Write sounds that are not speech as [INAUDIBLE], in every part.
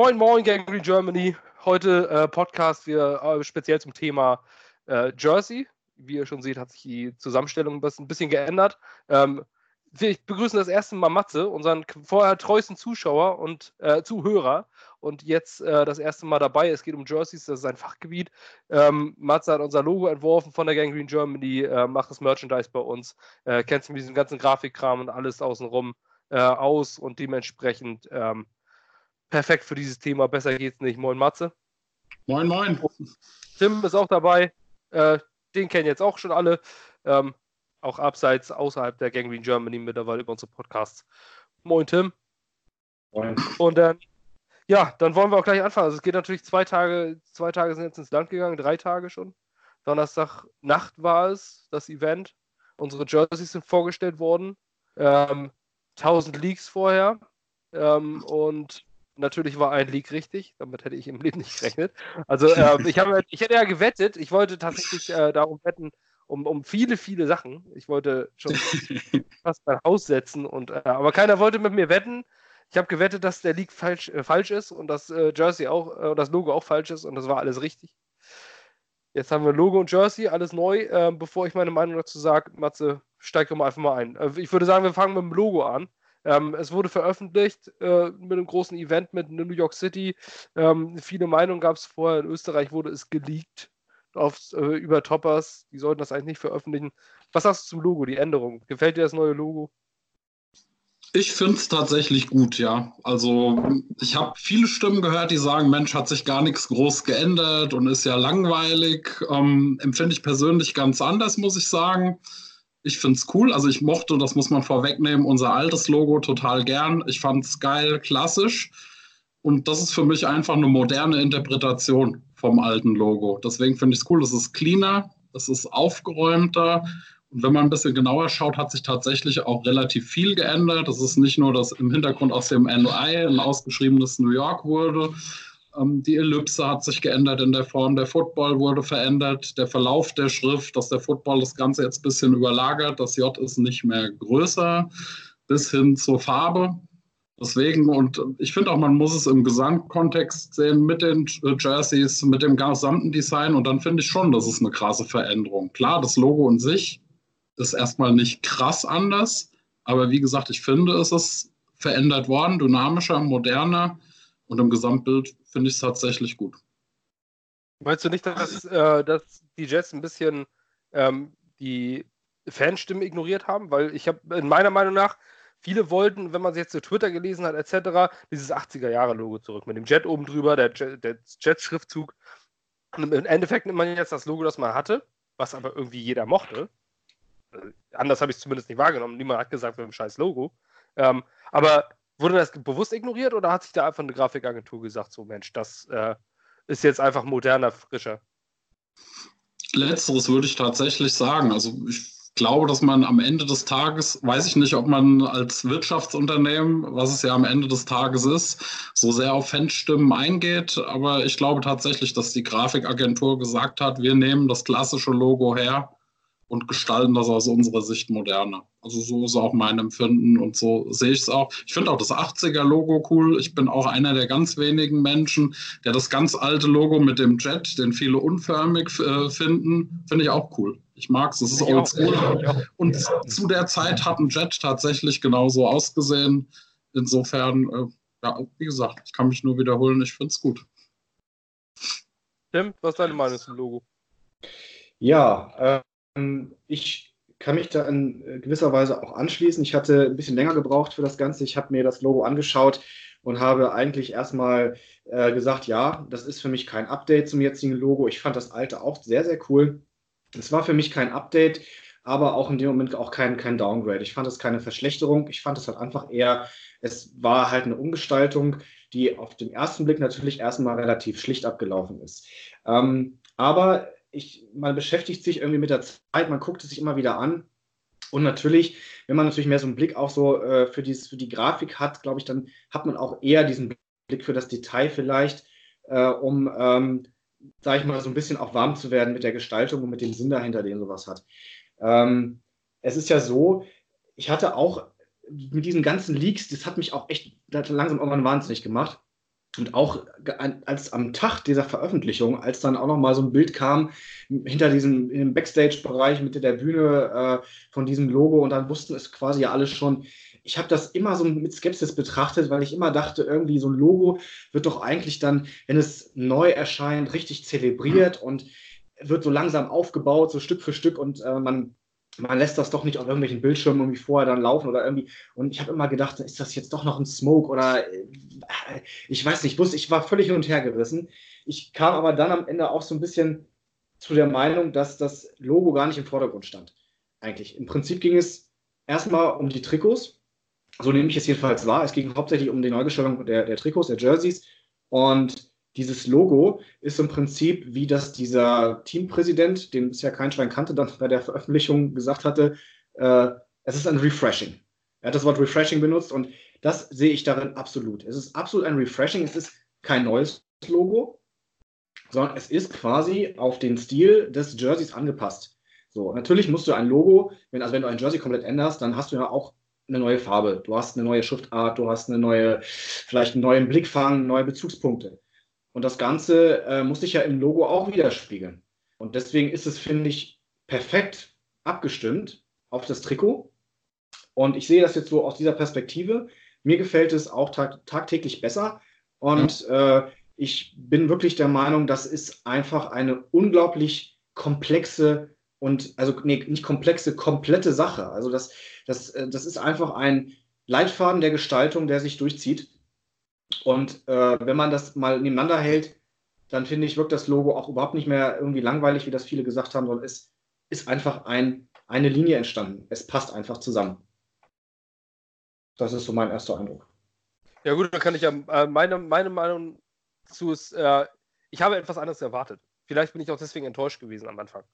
Moin, moin, Gangrene Germany. Heute äh, Podcast wir äh, speziell zum Thema äh, Jersey. Wie ihr schon seht, hat sich die Zusammenstellung ein bisschen geändert. Ähm, wir begrüßen das erste Mal Matze, unseren vorher treuesten Zuschauer und äh, Zuhörer. Und jetzt äh, das erste Mal dabei. Es geht um Jerseys, das ist sein Fachgebiet. Ähm, Matze hat unser Logo entworfen von der Gangrene Germany, äh, macht das Merchandise bei uns, kennt sich mit diesem ganzen Grafikkram und alles außenrum aus und dementsprechend ähm, perfekt für dieses Thema. Besser geht's nicht. Moin Matze. Moin, moin. Tim ist auch dabei. Äh, den kennen jetzt auch schon alle. Ähm, auch abseits, außerhalb der Gangrene Germany mittlerweile über unsere Podcasts. Moin Tim. Moin. Und dann, ja, dann wollen wir auch gleich anfangen. Also es geht natürlich zwei Tage, zwei Tage sind jetzt ins Land gegangen, drei Tage schon. Donnerstag Nacht war es, das Event. Unsere Jerseys sind vorgestellt worden. Ähm, 1000 Leaks vorher. Ähm, und Natürlich war ein Leak richtig, damit hätte ich im Leben nicht gerechnet. Also äh, ich, hab, ich hätte ja gewettet, ich wollte tatsächlich äh, darum wetten, um, um viele, viele Sachen. Ich wollte schon [LAUGHS] fast mein Haus setzen, und, äh, aber keiner wollte mit mir wetten. Ich habe gewettet, dass der Leak falsch, äh, falsch ist und das äh, Jersey auch, äh, das Logo auch falsch ist und das war alles richtig. Jetzt haben wir Logo und Jersey, alles neu. bevor ich meine Meinung dazu sage, Matze, steig doch mal einfach mal ein. ich würde sagen, wir fangen mit dem Logo an. Ähm, es wurde veröffentlicht äh, mit einem großen Event mit New York City. Ähm, viele Meinungen gab es vorher. In Österreich wurde es geleakt auf, äh, über Toppers. Die sollten das eigentlich nicht veröffentlichen. Was sagst du zum Logo, die Änderung? Gefällt dir das neue Logo? Ich finde es tatsächlich gut, ja. Also ich habe viele Stimmen gehört, die sagen, Mensch, hat sich gar nichts groß geändert und ist ja langweilig. Ähm, empfinde ich persönlich ganz anders, muss ich sagen. Ich finde es cool. Also ich mochte, das muss man vorwegnehmen, unser altes Logo total gern. Ich fand es geil, klassisch. Und das ist für mich einfach eine moderne Interpretation vom alten Logo. Deswegen finde ich es cool. Es ist cleaner, es ist aufgeräumter. Und wenn man ein bisschen genauer schaut, hat sich tatsächlich auch relativ viel geändert. Es ist nicht nur, dass im Hintergrund aus dem NI ein ausgeschriebenes New York wurde, die Ellipse hat sich geändert in der Form, der Football wurde verändert, der Verlauf der Schrift, dass der Football das Ganze jetzt ein bisschen überlagert, das J ist nicht mehr größer, bis hin zur Farbe. Deswegen, und ich finde auch, man muss es im Gesamtkontext sehen mit den Jerseys, mit dem gesamten Design. Und dann finde ich schon, das ist eine krasse Veränderung. Klar, das Logo in sich ist erstmal nicht krass anders, aber wie gesagt, ich finde, es ist verändert worden, dynamischer, moderner und im Gesamtbild finde ich es tatsächlich gut. Meinst du nicht, dass, äh, dass die Jets ein bisschen ähm, die Fanstimmen ignoriert haben? Weil ich habe in meiner Meinung nach, viele wollten, wenn man sich jetzt zu Twitter gelesen hat, etc., dieses 80er-Jahre-Logo zurück mit dem Jet oben drüber, der, der Jet-Schriftzug. Im Endeffekt nimmt man jetzt das Logo, das man hatte, was aber irgendwie jeder mochte. Äh, anders habe ich es zumindest nicht wahrgenommen. Niemand hat gesagt, wir haben ein scheiß Logo. Ähm, aber Wurde das bewusst ignoriert oder hat sich da einfach eine Grafikagentur gesagt, so Mensch, das äh, ist jetzt einfach moderner, frischer? Letzteres würde ich tatsächlich sagen. Also ich glaube, dass man am Ende des Tages, weiß ich nicht, ob man als Wirtschaftsunternehmen, was es ja am Ende des Tages ist, so sehr auf Fanstimmen eingeht. Aber ich glaube tatsächlich, dass die Grafikagentur gesagt hat, wir nehmen das klassische Logo her und gestalten das aus unserer Sicht moderner. Also so ist auch mein Empfinden und so sehe ich es auch. Ich finde auch das 80er-Logo cool. Ich bin auch einer der ganz wenigen Menschen, der das ganz alte Logo mit dem Jet, den viele unförmig äh, finden, finde ich auch cool. Ich mag es, es ist oldschool. Und zu der Zeit hat ein Jet tatsächlich genauso ausgesehen. Insofern, äh, ja, wie gesagt, ich kann mich nur wiederholen, ich finde es gut. Tim, was ist deine Meinung zum Logo? Ja, ähm, ich kann mich da in äh, gewisser Weise auch anschließen. Ich hatte ein bisschen länger gebraucht für das Ganze. Ich habe mir das Logo angeschaut und habe eigentlich erstmal äh, gesagt, ja, das ist für mich kein Update zum jetzigen Logo. Ich fand das alte auch sehr, sehr cool. Es war für mich kein Update, aber auch in dem Moment auch kein, kein Downgrade. Ich fand es keine Verschlechterung. Ich fand es halt einfach eher, es war halt eine Umgestaltung, die auf den ersten Blick natürlich erstmal relativ schlicht abgelaufen ist. Ähm, aber ich, man beschäftigt sich irgendwie mit der Zeit, man guckt es sich immer wieder an. Und natürlich, wenn man natürlich mehr so einen Blick auch so äh, für, dieses, für die Grafik hat, glaube ich, dann hat man auch eher diesen Blick für das Detail vielleicht, äh, um, ähm, sage ich mal, so ein bisschen auch warm zu werden mit der Gestaltung und mit dem Sinn dahinter, den sowas hat. Ähm, es ist ja so, ich hatte auch mit diesen ganzen Leaks, das hat mich auch echt langsam irgendwann wahnsinnig gemacht. Und auch als am Tag dieser Veröffentlichung, als dann auch noch mal so ein Bild kam hinter diesem Backstage-Bereich mit der Bühne äh, von diesem Logo. Und dann wussten es quasi ja alles schon. Ich habe das immer so mit Skepsis betrachtet, weil ich immer dachte, irgendwie so ein Logo wird doch eigentlich dann, wenn es neu erscheint, richtig zelebriert und wird so langsam aufgebaut, so Stück für Stück. Und äh, man man lässt das doch nicht auf irgendwelchen Bildschirmen irgendwie vorher dann laufen oder irgendwie. Und ich habe immer gedacht, ist das jetzt doch noch ein Smoke oder äh, ich weiß nicht, ich wusste, ich war völlig hin und her gerissen. Ich kam aber dann am Ende auch so ein bisschen zu der Meinung, dass das Logo gar nicht im Vordergrund stand. Eigentlich. Im Prinzip ging es erstmal um die Trikots. So nehme ich es jedenfalls wahr. Es ging hauptsächlich um die Neugestaltung der, der Trikots, der Jerseys. Und dieses Logo ist im Prinzip, wie das dieser Teampräsident, den bisher kein Schwein kannte, dann bei der Veröffentlichung gesagt hatte, äh, es ist ein Refreshing. Er hat das Wort Refreshing benutzt und das sehe ich darin absolut. Es ist absolut ein Refreshing. Es ist kein neues Logo, sondern es ist quasi auf den Stil des Jerseys angepasst. So, natürlich musst du ein Logo, wenn, also wenn du ein Jersey komplett änderst, dann hast du ja auch eine neue Farbe, du hast eine neue Schriftart, du hast eine neue, vielleicht einen neuen Blickfang, neue Bezugspunkte. Und das Ganze äh, muss sich ja im Logo auch widerspiegeln. Und deswegen ist es, finde ich, perfekt abgestimmt auf das Trikot. Und ich sehe das jetzt so aus dieser Perspektive. Mir gefällt es auch tag tagtäglich besser. Und äh, ich bin wirklich der Meinung, das ist einfach eine unglaublich komplexe und, also nee, nicht komplexe, komplette Sache. Also das, das, äh, das ist einfach ein Leitfaden der Gestaltung, der sich durchzieht. Und äh, wenn man das mal nebeneinander hält, dann finde ich, wirkt das Logo auch überhaupt nicht mehr irgendwie langweilig, wie das viele gesagt haben, sondern es ist einfach ein, eine Linie entstanden. Es passt einfach zusammen. Das ist so mein erster Eindruck. Ja gut, dann kann ich ja, äh, meine, meine Meinung zu ist, äh, ich habe etwas anderes erwartet. Vielleicht bin ich auch deswegen enttäuscht gewesen am Anfang.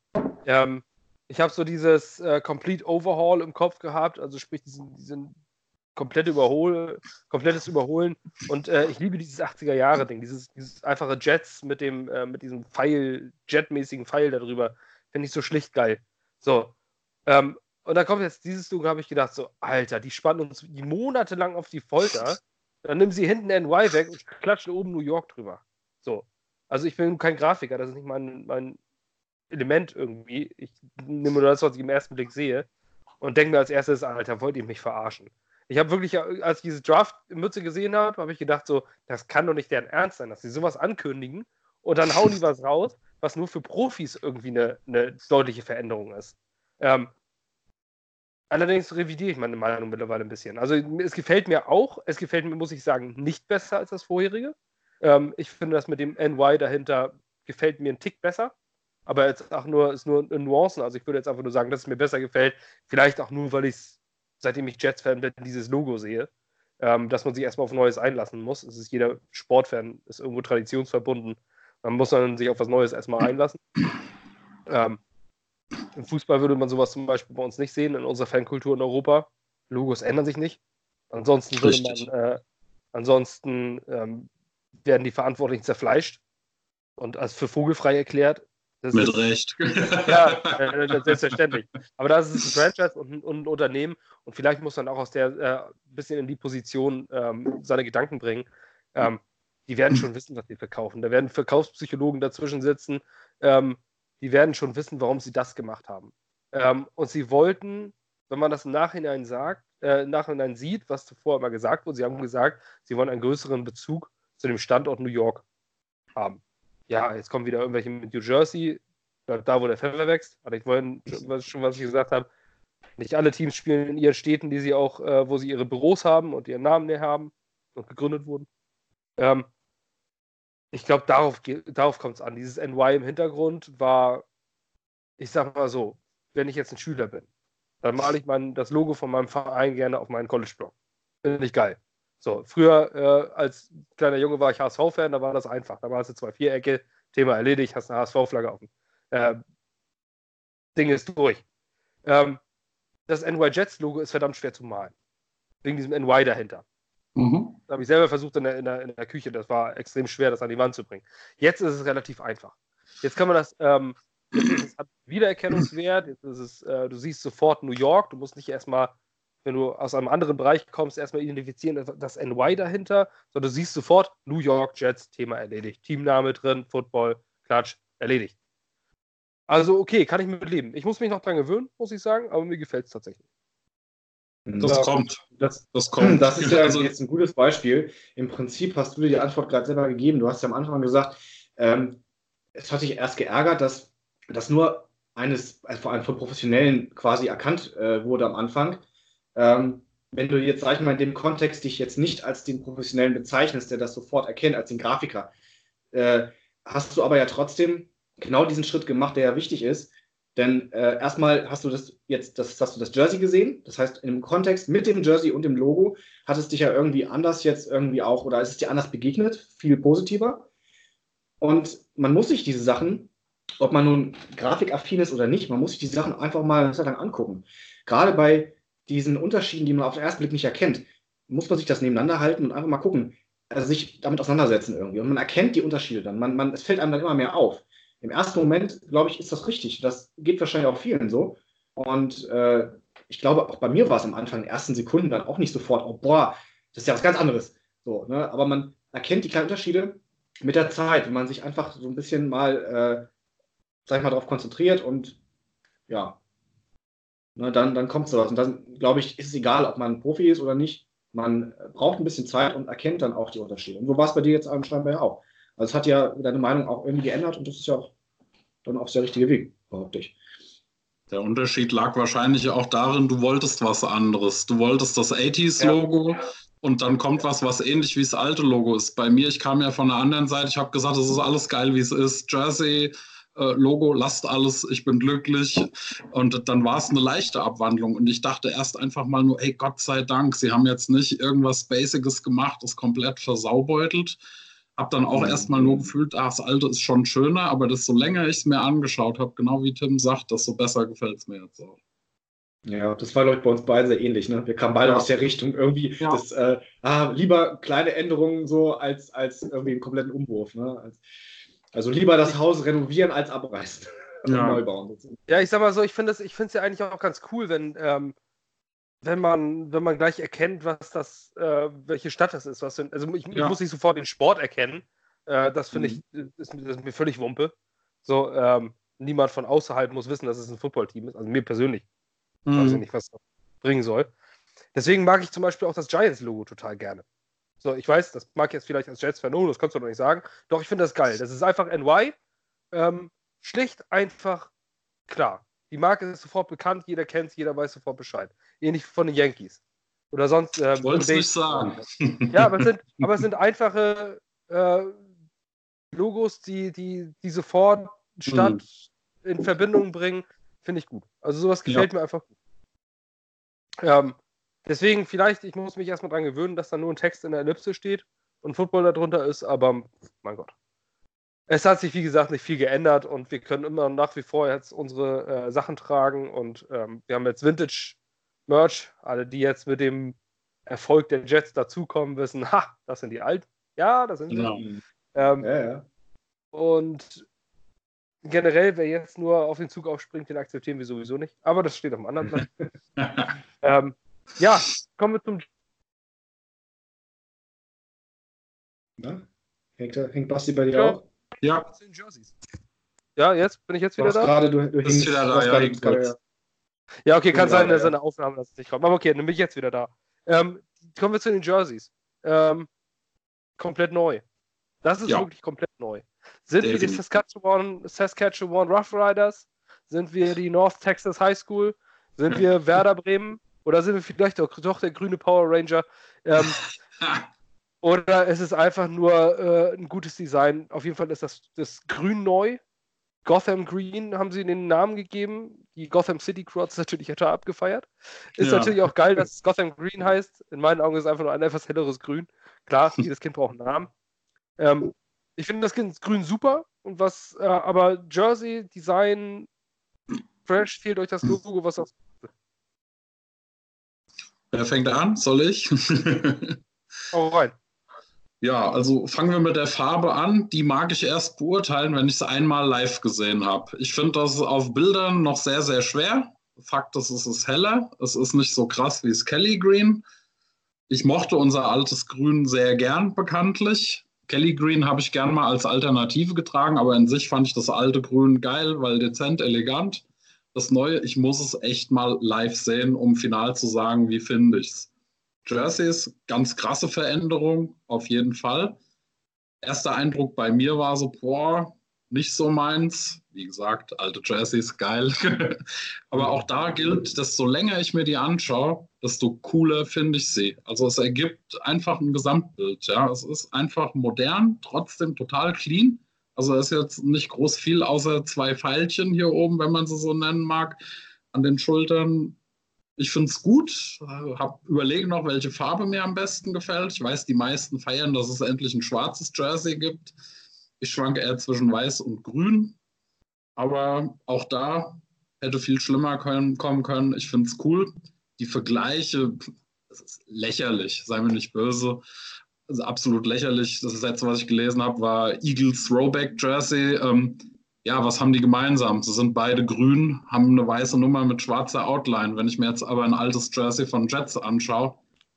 Ähm, ich habe so dieses äh, Complete Overhaul im Kopf gehabt, also sprich diesen, diesen komplette Überhol, komplettes Überholen. Und äh, ich liebe dieses 80er-Jahre-Ding, dieses, dieses einfache Jets mit dem, äh, mit diesem Pfeil, Jet-mäßigen Pfeil darüber. Finde ich so schlicht geil. So. Ähm, und dann kommt jetzt dieses Logo, habe ich gedacht, so, Alter, die spannen uns monatelang auf die Folter. Dann nehmen sie hinten NY weg und klatschen oben New York drüber. So. Also ich bin kein Grafiker, das ist nicht mein, mein Element irgendwie. Ich nehme nur das, was ich im ersten Blick sehe und denke mir als erstes, Alter, wollt ihr mich verarschen? Ich habe wirklich, als ich diese Draft-Mütze gesehen habe, habe ich gedacht, so, das kann doch nicht deren Ernst sein, dass sie sowas ankündigen und dann hauen die was raus, was nur für Profis irgendwie eine, eine deutliche Veränderung ist. Ähm, allerdings revidiere ich meine Meinung mittlerweile ein bisschen. Also es gefällt mir auch, es gefällt mir, muss ich sagen, nicht besser als das vorherige. Ähm, ich finde das mit dem NY dahinter gefällt mir einen Tick besser. Aber jetzt auch nur, ist nur Nuancen. Also ich würde jetzt einfach nur sagen, dass es mir besser gefällt. Vielleicht auch nur, weil ich es seitdem ich Jets-Fan bin, dieses Logo sehe, ähm, dass man sich erstmal auf Neues einlassen muss. Es ist jeder Sportfan, ist irgendwo traditionsverbunden. Man muss dann sich auf was Neues erstmal einlassen. Ähm, Im Fußball würde man sowas zum Beispiel bei uns nicht sehen, in unserer Fankultur in Europa. Logos ändern sich nicht. Ansonsten würde man, äh, ansonsten ähm, werden die Verantwortlichen zerfleischt und als für vogelfrei erklärt. Das Mit ist, Recht. [LAUGHS] Ja, [LAUGHS] äh, selbstverständlich. Aber das ist ein Franchise und, und ein, Unternehmen und vielleicht muss man auch aus der äh, bisschen in die Position ähm, seine Gedanken bringen. Ähm, die werden schon wissen, was sie verkaufen. Da werden Verkaufspsychologen dazwischen sitzen. Ähm, die werden schon wissen, warum sie das gemacht haben. Ähm, und sie wollten, wenn man das im Nachhinein sagt, äh, im Nachhinein sieht, was zuvor immer gesagt wurde, sie haben gesagt, sie wollen einen größeren Bezug zu dem Standort New York haben ja, jetzt kommen wieder irgendwelche mit New Jersey, da wo der Pfeffer wächst. Hatte ich vorhin schon, was ich gesagt habe. Nicht alle Teams spielen in ihren Städten, die sie auch, äh, wo sie ihre Büros haben und ihren Namen näher haben und gegründet wurden. Ähm, ich glaube, darauf, darauf kommt es an. Dieses NY im Hintergrund war, ich sag mal so, wenn ich jetzt ein Schüler bin, dann male ich mein, das Logo von meinem Verein gerne auf meinen College-Blog. Finde ich geil. So, früher äh, als kleiner Junge war ich HSV-Fan, da war das einfach. Da war es zwei Vierecke, Thema erledigt, hast eine HSV-Flagge auf dem äh, Ding ist durch. Ähm, das NY Jets-Logo ist verdammt schwer zu malen. Wegen diesem NY dahinter. Mhm. Das habe ich selber versucht in der, in, der, in der, Küche. Das war extrem schwer, das an die Wand zu bringen. Jetzt ist es relativ einfach. Jetzt kann man das, ähm, jetzt es Wiedererkennungswert. Jetzt ist es, äh, du siehst sofort New York. Du musst nicht erstmal wenn du aus einem anderen Bereich kommst, erstmal identifizieren, das NY dahinter, sondern du siehst sofort New York Jets, Thema erledigt. Teamname drin, Football, Klatsch, erledigt. Also okay, kann ich mit leben. Ich muss mich noch dran gewöhnen, muss ich sagen, aber mir gefällt es tatsächlich. Das ja, kommt. Das, das, kommt. [CLEARS THROAT] Das ist ja also, jetzt ein gutes Beispiel. Im Prinzip hast du dir die Antwort gerade selber gegeben. Du hast ja am Anfang gesagt, ähm, es hat dich erst geärgert, dass das nur eines, also vor allem von Professionellen quasi erkannt äh, wurde am Anfang. Ähm, wenn du jetzt, sag ich mal, in dem Kontext dich jetzt nicht als den Professionellen bezeichnest, der das sofort erkennt, als den Grafiker, äh, hast du aber ja trotzdem genau diesen Schritt gemacht, der ja wichtig ist. Denn äh, erstmal hast du das jetzt, das, hast du das Jersey gesehen. Das heißt, im Kontext mit dem Jersey und dem Logo hat es dich ja irgendwie anders jetzt irgendwie auch, oder ist es dir anders begegnet, viel positiver. Und man muss sich diese Sachen, ob man nun grafikaffin ist oder nicht, man muss sich die Sachen einfach mal lang angucken. Gerade bei diesen Unterschieden, die man auf den ersten Blick nicht erkennt, muss man sich das nebeneinander halten und einfach mal gucken, also sich damit auseinandersetzen irgendwie. Und man erkennt die Unterschiede dann. Man, man, es fällt einem dann immer mehr auf. Im ersten Moment, glaube ich, ist das richtig. Das geht wahrscheinlich auch vielen so. Und äh, ich glaube, auch bei mir war es am Anfang, in den ersten Sekunden dann auch nicht sofort, oh boah, das ist ja was ganz anderes. So, ne? Aber man erkennt die kleinen Unterschiede mit der Zeit, wenn man sich einfach so ein bisschen mal, äh, sag ich mal, darauf konzentriert und ja, ne, dann, dann kommt sowas. Und dann, glaube ich, ist es egal, ob man Profi ist oder nicht. Man braucht ein bisschen Zeit und erkennt dann auch die Unterschiede. Und so war es bei dir jetzt anscheinend ja auch. Also es hat ja deine Meinung auch irgendwie geändert und das ist ja auch dann auch der richtige Weg, behaupte ich. Der Unterschied lag wahrscheinlich auch darin, du wolltest was anderes. Du wolltest das 80s-Logo ja. und dann kommt was, was ähnlich wie das alte Logo ist. Bei mir, ich kam ja von der anderen Seite, ich habe gesagt, es ist alles geil, wie es ist. Jersey, äh, Logo, lasst alles, ich bin glücklich. Und dann war es eine leichte Abwandlung. Und ich dachte erst einfach mal nur, ey, Gott sei Dank, sie haben jetzt nicht irgendwas Basiges gemacht, das komplett versaubeutelt. Hab dann auch mhm. erstmal nur gefühlt, ah, das alte ist schon schöner, aber desto länger ich es mir angeschaut habe, genau wie Tim sagt, desto besser gefällt es mir jetzt auch. Ja, das war, glaube ich, bei uns beiden sehr ähnlich. Ne? Wir kamen beide ja. aus der Richtung irgendwie, ja. das, äh, ah, lieber kleine Änderungen so als, als irgendwie einen kompletten Umwurf. Ne? Als, also lieber das Haus renovieren als abreißen [LAUGHS] ja. neu bauen. Ja, ich sag mal so, ich finde es ja eigentlich auch ganz cool, wenn, ähm, wenn man, wenn man gleich erkennt, was das, äh, welche Stadt das ist. Was, also ich, ja. ich, muss nicht sofort den Sport erkennen. Äh, das finde mhm. ich, ist, ist, mir völlig Wumpe. So, ähm, niemand von außerhalb muss wissen, dass es ein Footballteam ist. Also mir persönlich. Mhm. Weiß ich nicht, was das bringen soll. Deswegen mag ich zum Beispiel auch das Giants-Logo total gerne. So, ich weiß, das mag jetzt vielleicht als Jets-Fan, oh, das kannst du doch nicht sagen. Doch, ich finde das geil. Das ist einfach NY. Ähm, schlicht, einfach, klar. Die Marke ist sofort bekannt, jeder kennt es, jeder weiß sofort Bescheid. Ähnlich von den Yankees. Oder sonst. Ähm, ich wollte es nicht sagen. Ja, aber es sind, aber es sind einfache äh, Logos, die, die, die sofort Stadt mhm. in Verbindung bringen. Finde ich gut. Also sowas gefällt ja. mir einfach gut. Ähm, deswegen vielleicht, ich muss mich erstmal dran gewöhnen, dass da nur ein Text in der Ellipse steht und Football darunter ist, aber mein Gott es hat sich, wie gesagt, nicht viel geändert und wir können immer nach wie vor jetzt unsere äh, Sachen tragen und ähm, wir haben jetzt Vintage-Merch. Alle, die jetzt mit dem Erfolg der Jets dazukommen, wissen, ha, das sind die alten. Ja, das sind sie. Genau. Ähm, ja, ja. Und generell, wer jetzt nur auf den Zug aufspringt, den akzeptieren wir sowieso nicht. Aber das steht auf einem anderen Platz. [LAUGHS] ähm, ja, kommen wir zum. Na? Hängt, hängt Basti bei dir ja. auch? Ja. Ja, jetzt bin ich jetzt wieder da. Gerade, du, du bist wieder da, ja, ja. ja, okay, kann sein, dass ja. eine Aufnahme das nicht kommt. Aber okay, dann bin ich jetzt wieder da. Ähm, kommen wir zu den Jerseys. Ähm, komplett neu. Das ist ja. wirklich komplett neu. Sind wir die Saskatchewan, Saskatchewan Rough Riders? Sind wir die North Texas High School? Sind wir Werder Bremen? Oder sind wir vielleicht doch, doch der grüne Power Ranger? Ähm, [LAUGHS] Oder ist es einfach nur äh, ein gutes Design? Auf jeden Fall ist das, das Grün neu. Gotham Green haben sie den Namen gegeben. Die Gotham City Crew hat es natürlich total abgefeiert. Ist ja. natürlich auch geil, dass es Gotham Green heißt. In meinen Augen ist es einfach nur ein etwas helleres Grün. Klar, [LAUGHS] jedes Kind braucht einen Namen. Ähm, ich finde das Kind Grün super. Und was, äh, aber Jersey, Design, fresh fehlt euch das Logo, was auch. Wer fängt an? Soll ich? [LAUGHS] oh, rein. Ja, also fangen wir mit der Farbe an. Die mag ich erst beurteilen, wenn ich es einmal live gesehen habe. Ich finde das auf Bildern noch sehr, sehr schwer. Fakt ist, es ist heller. Es ist nicht so krass wie das Kelly Green. Ich mochte unser altes Grün sehr gern, bekanntlich. Kelly Green habe ich gern mal als Alternative getragen, aber in sich fand ich das alte Grün geil, weil dezent, elegant. Das neue, ich muss es echt mal live sehen, um final zu sagen, wie finde ich es. Jerseys, ganz krasse Veränderung, auf jeden Fall. Erster Eindruck bei mir war so, boah, nicht so meins. Wie gesagt, alte Jerseys, geil. [LAUGHS] Aber auch da gilt, desto länger ich mir die anschaue, desto cooler finde ich sie. Also es ergibt einfach ein Gesamtbild. Ja, es ist einfach modern, trotzdem total clean. Also ist jetzt nicht groß viel außer zwei Pfeilchen hier oben, wenn man sie so nennen mag, an den Schultern. Ich finde es gut, habe überlegt noch, welche Farbe mir am besten gefällt. Ich weiß, die meisten feiern, dass es endlich ein schwarzes Jersey gibt. Ich schwanke eher zwischen weiß und grün. Aber auch da hätte viel schlimmer können, kommen können. Ich finde es cool. Die Vergleiche, das ist lächerlich, sei mir nicht böse. Also absolut lächerlich. Das letzte, was ich gelesen habe, war Eagles Throwback Jersey. Ähm, ja, was haben die gemeinsam? Sie sind beide grün, haben eine weiße Nummer mit schwarzer Outline. Wenn ich mir jetzt aber ein altes Jersey von Jets anschaue,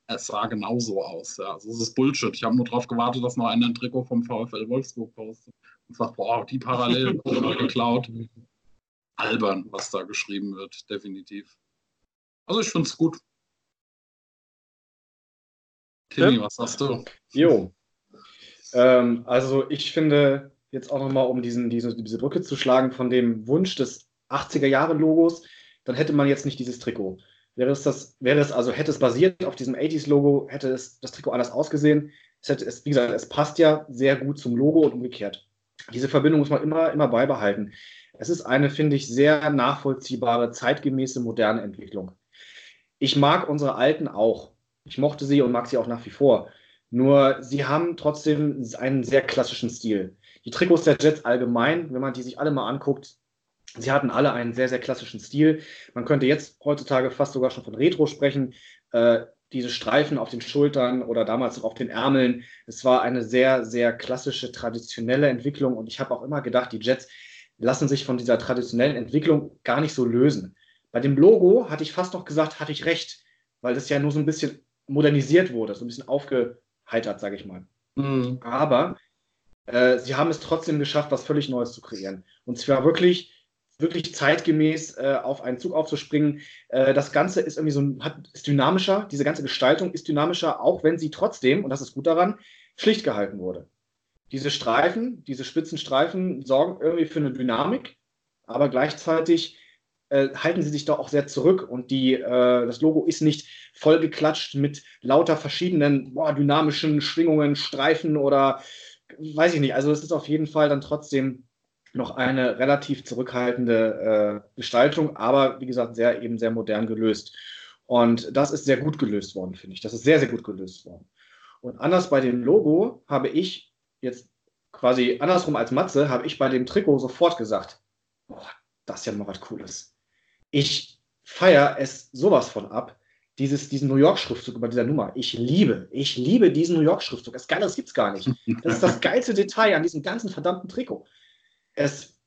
es sah genauso aus. Ja. Also es ist Bullshit. Ich habe nur darauf gewartet, dass noch einer ein Trikot vom VfL Wolfsburg postet und sagt, boah, die Parallelen [LAUGHS] geklaut. Albern, was da geschrieben wird, definitiv. Also ich finde es gut. Timmy, was sagst du? Jo. Ähm, also ich finde, jetzt auch nochmal, um diesen, diese, diese Brücke zu schlagen von dem Wunsch des 80er-Jahre-Logos, dann hätte man jetzt nicht dieses Trikot. Wäre es das, wäre es, also hätte es basiert auf diesem 80s-Logo, hätte es das Trikot anders ausgesehen. Es hätte, es, wie gesagt, es passt ja sehr gut zum Logo und umgekehrt. Diese Verbindung muss man immer, immer beibehalten. Es ist eine, finde ich, sehr nachvollziehbare, zeitgemäße, moderne Entwicklung. Ich mag unsere alten auch. Ich mochte sie und mag sie auch nach wie vor. Nur sie haben trotzdem einen sehr klassischen Stil. Die Trikots der Jets allgemein, wenn man die sich alle mal anguckt, sie hatten alle einen sehr, sehr klassischen Stil. Man könnte jetzt heutzutage fast sogar schon von Retro sprechen. Äh, diese Streifen auf den Schultern oder damals auch auf den Ärmeln, es war eine sehr, sehr klassische, traditionelle Entwicklung. Und ich habe auch immer gedacht, die Jets lassen sich von dieser traditionellen Entwicklung gar nicht so lösen. Bei dem Logo hatte ich fast noch gesagt, hatte ich recht, weil das ja nur so ein bisschen modernisiert wurde, so ein bisschen aufgeheitert, sage ich mal. Mhm. Aber äh, sie haben es trotzdem geschafft, was völlig Neues zu kreieren. Und zwar wirklich, wirklich zeitgemäß äh, auf einen Zug aufzuspringen. Äh, das Ganze ist irgendwie so hat, ist dynamischer, diese ganze Gestaltung ist dynamischer, auch wenn sie trotzdem, und das ist gut daran, schlicht gehalten wurde. Diese Streifen, diese spitzen Streifen sorgen irgendwie für eine Dynamik, aber gleichzeitig äh, halten sie sich da auch sehr zurück und die, äh, das Logo ist nicht vollgeklatscht mit lauter verschiedenen boah, dynamischen Schwingungen, Streifen oder weiß ich nicht. Also es ist auf jeden Fall dann trotzdem noch eine relativ zurückhaltende äh, Gestaltung, aber wie gesagt, sehr eben sehr modern gelöst. Und das ist sehr gut gelöst worden, finde ich. Das ist sehr, sehr gut gelöst worden. Und anders bei dem Logo habe ich jetzt quasi andersrum als Matze, habe ich bei dem Trikot sofort gesagt, boah, das ist ja mal was Cooles. Ich feiere es sowas von ab, dieses, diesen New York-Schriftzug über dieser Nummer. Ich liebe, ich liebe diesen New York-Schriftzug. Das Geile, das gibt es gar nicht. Das ist das [LAUGHS] geilste Detail an diesem ganzen verdammten Trikot. Es,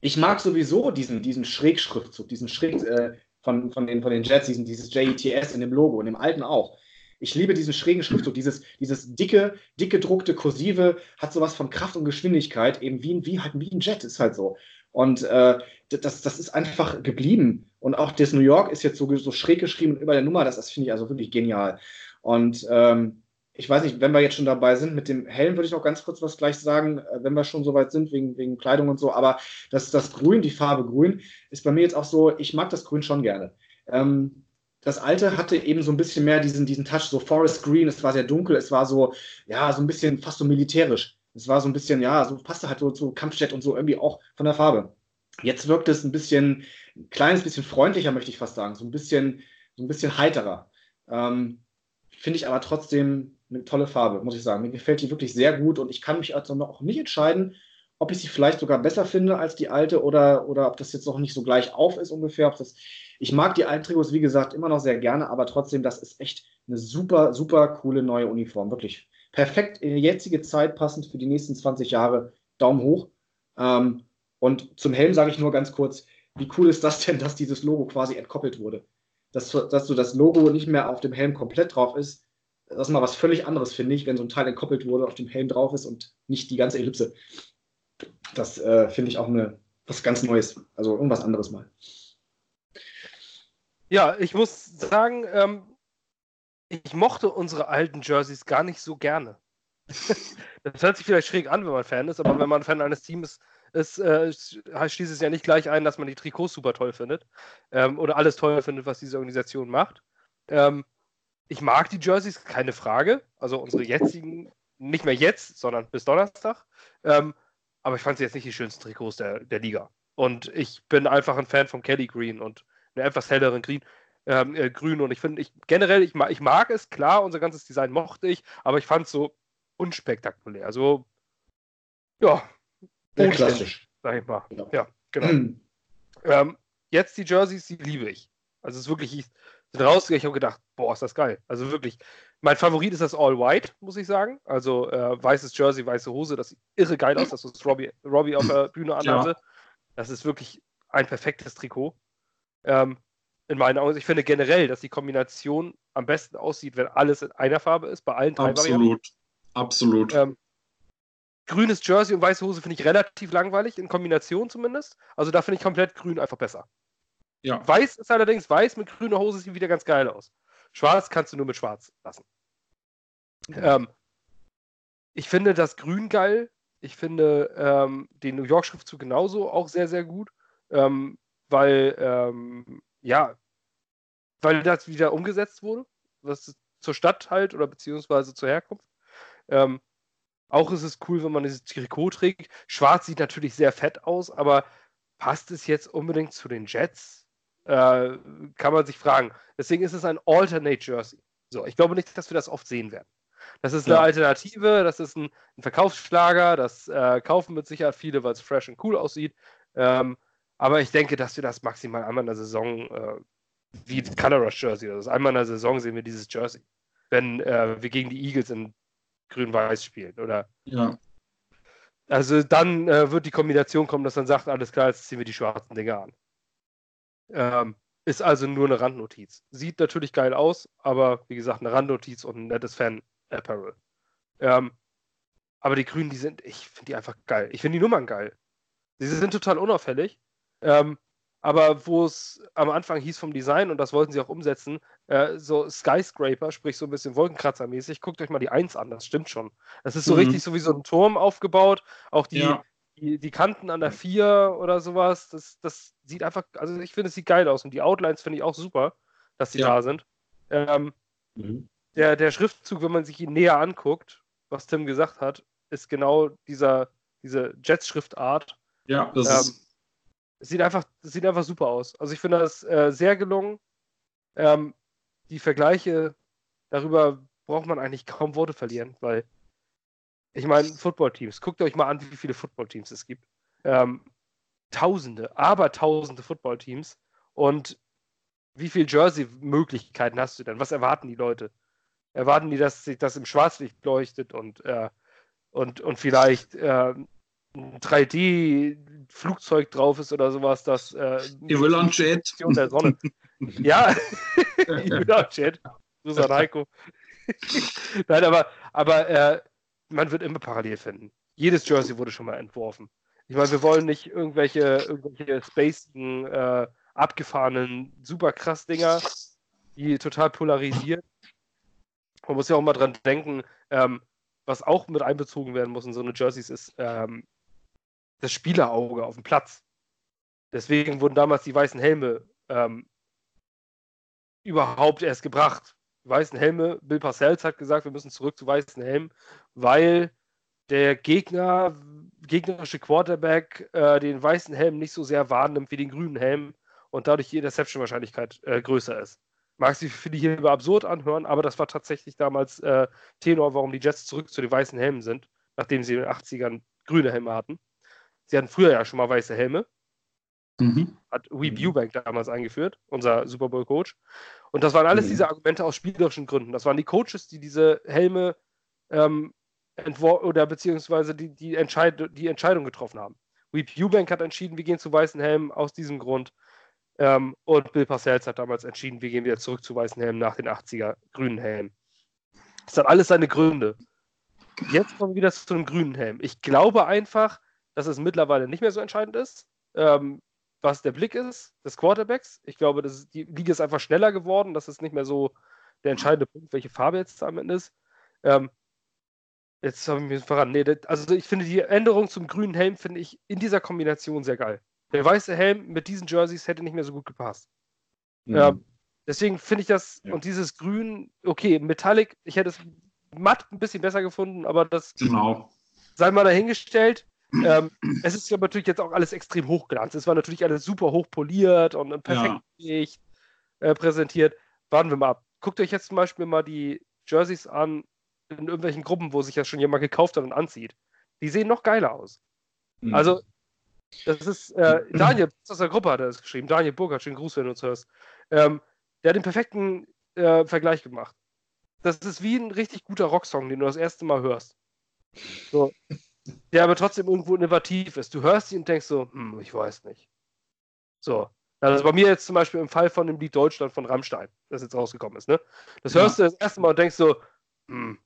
ich mag sowieso diesen, diesen Schrägschriftzug, diesen Schräg äh, von, von, den, von den Jets, diesen, dieses JETS in dem Logo, in dem alten auch. Ich liebe diesen schrägen Schriftzug, dieses, dieses dicke, dicke gedruckte Kursive, hat sowas von Kraft und Geschwindigkeit, eben wie, wie, halt, wie ein Jet, ist halt so. Und äh, das, das ist einfach geblieben. Und auch das New York ist jetzt so, so schräg geschrieben über der Nummer, das, das finde ich also wirklich genial. Und ähm, ich weiß nicht, wenn wir jetzt schon dabei sind, mit dem Helm würde ich noch ganz kurz was gleich sagen, äh, wenn wir schon so weit sind, wegen, wegen Kleidung und so. Aber das, das Grün, die Farbe Grün, ist bei mir jetzt auch so, ich mag das Grün schon gerne. Ähm, das alte hatte eben so ein bisschen mehr diesen, diesen Touch, so Forest Green, es war sehr dunkel, es war so, ja, so ein bisschen fast so militärisch. Es war so ein bisschen, ja, so passte halt so zu Kampfjet und so irgendwie auch von der Farbe. Jetzt wirkt es ein bisschen, ein kleines bisschen freundlicher, möchte ich fast sagen, so ein bisschen, so ein bisschen heiterer. Ähm, Finde ich aber trotzdem eine tolle Farbe, muss ich sagen. Mir gefällt die wirklich sehr gut und ich kann mich also noch nicht entscheiden, ob ich sie vielleicht sogar besser finde als die alte oder, oder ob das jetzt noch nicht so gleich auf ist ungefähr. Ob das, ich mag die alten Trikots, wie gesagt, immer noch sehr gerne, aber trotzdem, das ist echt eine super, super coole neue Uniform. Wirklich perfekt in die jetzige Zeit passend für die nächsten 20 Jahre. Daumen hoch. Ähm, und zum Helm sage ich nur ganz kurz, wie cool ist das denn, dass dieses Logo quasi entkoppelt wurde? Dass, dass du das Logo nicht mehr auf dem Helm komplett drauf ist. Das ist mal was völlig anderes, finde ich, wenn so ein Teil entkoppelt wurde, auf dem Helm drauf ist und nicht die ganze Ellipse. Das äh, finde ich auch eine, was ganz Neues. Also irgendwas anderes mal. Ja, ich muss sagen, ähm, ich mochte unsere alten Jerseys gar nicht so gerne. [LAUGHS] das hört sich vielleicht schräg an, wenn man Fan ist, aber wenn man Fan eines Teams ist, äh, schließt es ja nicht gleich ein, dass man die Trikots super toll findet ähm, oder alles toll findet, was diese Organisation macht. Ähm, ich mag die Jerseys, keine Frage. Also unsere jetzigen, nicht mehr jetzt, sondern bis Donnerstag. Ähm, aber ich fand sie jetzt nicht die schönsten Trikots der, der Liga. Und ich bin einfach ein Fan von Kelly Green und einem etwas helleren Green. Ähm, äh, grün und ich finde, ich generell, ich, mag, ich mag es, klar, unser ganzes Design mochte ich, aber ich fand es so unspektakulär. Also, ja. Sehr klassisch. Sag ich mal. Genau. Ja, genau. Mhm. [CLEARS THROAT] Ähm, jetzt die Jerseys, die liebe ich. Also es ist wirklich, ich bin rausgegangen, ich habe gedacht, boah, ist das geil. Also wirklich, mein Favorit ist das All White, muss ich sagen. Also äh, weißes Jersey, weiße Hose, das sieht irre geil aus, dass das Robbie, Robbie auf der Bühne anhatte. Ja. Das ist wirklich ein perfektes Trikot. Ähm, in meinen Augen. Ich finde generell, dass die Kombination am besten aussieht, wenn alles in einer Farbe ist, bei allen drei Absolut. Varianten. Absolut. Ähm, grünes Jersey und weiße Hose finde ich relativ langweilig, in Kombination zumindest. Also da finde ich komplett grün einfach besser. Ja. Weiß ist allerdings weiß mit grüner Hose sieht wieder ganz geil aus. Schwarz kannst du nur mit schwarz lassen. Ähm, ich finde das Grün geil. Ich finde ähm, den New York-Schriftzug genauso auch sehr, sehr gut. Ähm, weil ähm, ja, weil das wieder umgesetzt wurde, was zur Stadt halt oder beziehungsweise zur Herkunft. Ähm, auch ist es cool, wenn man dieses Trikot trägt. Schwarz sieht natürlich sehr fett aus, aber passt es jetzt unbedingt zu den Jets? Äh, kann man sich fragen. Deswegen ist es ein Alternate Jersey. So, ich glaube nicht, dass wir das oft sehen werden. Das ist eine ja. Alternative, das ist ein, ein Verkaufsschlager, das äh, kaufen mit Sicherheit viele, weil es fresh und cool aussieht. Ähm, aber ich denke, dass wir das maximal einmal in der Saison, äh, wie Color Rush Jersey, also einmal in der Saison sehen wir dieses Jersey. Wenn äh, wir gegen die Eagles in Grün-Weiß spielen, oder? Ja. Also dann äh, wird die Kombination kommen, dass dann sagt, alles klar, jetzt ziehen wir die schwarzen Dinge an. Ähm, ist also nur eine Randnotiz. Sieht natürlich geil aus, aber wie gesagt, eine Randnotiz und ein nettes Fan-Apparel. Ähm, aber die Grünen, die sind, ich finde die einfach geil. Ich finde die Nummern geil. Sie sind total unauffällig. Ähm, aber wo es am Anfang hieß vom Design, und das wollten sie auch umsetzen, äh, so Skyscraper, sprich so ein bisschen Wolkenkratzermäßig, guckt euch mal die 1 an, das stimmt schon. Das ist so mhm. richtig so wie so ein Turm aufgebaut. Auch die, ja. die, die, Kanten an der 4 oder sowas, das, das sieht einfach, also ich finde, es sieht geil aus. Und die Outlines finde ich auch super, dass die ja. da sind. Ähm, mhm. der, der Schriftzug, wenn man sich ihn näher anguckt, was Tim gesagt hat, ist genau dieser, diese Jets-Schriftart. Ja, das ähm, ist sieht einfach, sieht einfach super aus. Also ich finde das äh, sehr gelungen. Ähm, die Vergleiche darüber braucht man eigentlich kaum Worte verlieren, weil ich meine, Footballteams, guckt euch mal an, wie viele Footballteams es gibt. Ähm, tausende, aber tausende Footballteams. Und wie viele Jersey-Möglichkeiten hast du denn? Was erwarten die Leute? Erwarten die, dass sich das im Schwarzlicht leuchtet und, äh, und, und vielleicht äh, 3D-Flugzeug drauf ist oder sowas, das äh, Evelyn Jet. [LAUGHS] ja, Evelyn Jet. Susan Heiko. [LAUGHS] Nein, aber, aber äh, man wird immer parallel finden. Jedes Jersey wurde schon mal entworfen. Ich meine, wir wollen nicht irgendwelche, irgendwelche spacigen, äh, abgefahrenen, super krass Dinger, die total polarisieren. Man muss ja auch mal dran denken, ähm, was auch mit einbezogen werden muss in so eine Jerseys ist, ähm, das Spielerauge auf dem Platz. Deswegen wurden damals die weißen Helme ähm, überhaupt erst gebracht. Weißen Helme, Bill Parcells hat gesagt, wir müssen zurück zu weißen Helmen, weil der Gegner, gegnerische Quarterback, äh, den weißen Helm nicht so sehr wahrnimmt wie den grünen Helm und dadurch die Interception-Wahrscheinlichkeit äh, größer ist. Mag sich für die hier absurd anhören, aber das war tatsächlich damals äh, Tenor, warum die Jets zurück zu den weißen Helmen sind, nachdem sie in den 80ern grüne Helme hatten. Sie hatten früher ja schon mal weiße Helme. Mhm. Hat Wee mhm. Bubank damals eingeführt, unser Super Bowl-Coach. Und das waren alles mhm. diese Argumente aus spielerischen Gründen. Das waren die Coaches, die diese Helme ähm, oder beziehungsweise die, die, Entscheid die Entscheidung getroffen haben. Weep Eubank hat entschieden, wir gehen zu weißen Helmen aus diesem Grund. Ähm, und Bill Parcells hat damals entschieden, wir gehen wieder zurück zu weißen Helmen nach den 80er grünen Helmen. Das hat alles seine Gründe. Jetzt kommen wir wieder zu einem grünen Helm. Ich glaube einfach, dass es mittlerweile nicht mehr so entscheidend ist, ähm, was der Blick ist des Quarterbacks. Ich glaube, dass die Liga ist einfach schneller geworden. Das ist nicht mehr so der entscheidende Punkt, welche Farbe jetzt am Ende ist. Ähm, jetzt habe ich mich verraten. Nee, das, also ich finde die Änderung zum grünen Helm finde ich in dieser Kombination sehr geil. Der weiße Helm mit diesen Jerseys hätte nicht mehr so gut gepasst. Mhm. Ähm, deswegen finde ich das ja. und dieses Grün, okay, Metallic, ich hätte es matt ein bisschen besser gefunden, aber das genau. sei mal dahingestellt. Ähm, es ist ja natürlich jetzt auch alles extrem hochglanz. Es war natürlich alles super hoch poliert und perfekt ja. äh, präsentiert. Warten wir mal ab. Guckt euch jetzt zum Beispiel mal die Jerseys an in irgendwelchen Gruppen, wo sich das schon jemand gekauft hat und anzieht. Die sehen noch geiler aus. Mhm. Also, das ist, äh, [CLEARS THROAT] Daniel aus der Gruppe hat er das geschrieben. Daniel Burkhardt, schönen Gruß, wenn du uns hörst. Ähm, der hat den perfekten äh, Vergleich gemacht. Das ist wie ein richtig guter Rocksong, den du das erste Mal hörst. So. Der aber trotzdem irgendwo innovativ ist. Du hörst ihn und denkst so, hm, ich weiß nicht. So. Also bei mir jetzt zum Beispiel im Fall von dem Lied Deutschland von Rammstein, das jetzt rausgekommen ist, ne? Das hörst ja. du das erste Mal und denkst so, hm,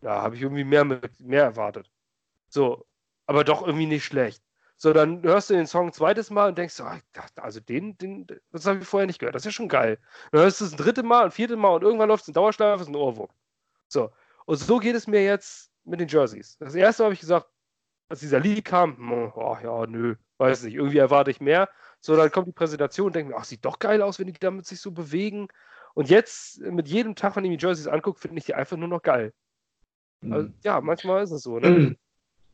da habe ich irgendwie mehr, mit, mehr erwartet. So. Aber doch irgendwie nicht schlecht. So, dann hörst du den Song ein zweites Mal und denkst, so, also den, den, das habe ich vorher nicht gehört, das ist ja schon geil. Dann hörst du es ein drittes Mal, ein viertes Mal und irgendwann läuft es in Dauerschleife, ist ein Ohrwurm. So, und so geht es mir jetzt mit den Jerseys. Das erste habe ich gesagt, als dieser Lied kam, hm, oh, ja, nö, weiß nicht, irgendwie erwarte ich mehr. So, dann kommt die Präsentation und denke mir, ach, sieht doch geil aus, wenn die damit sich so bewegen. Und jetzt, mit jedem Tag, wenn ich mir die Jerseys angucke, finde ich die einfach nur noch geil. Also, ja, manchmal ist es so, ne?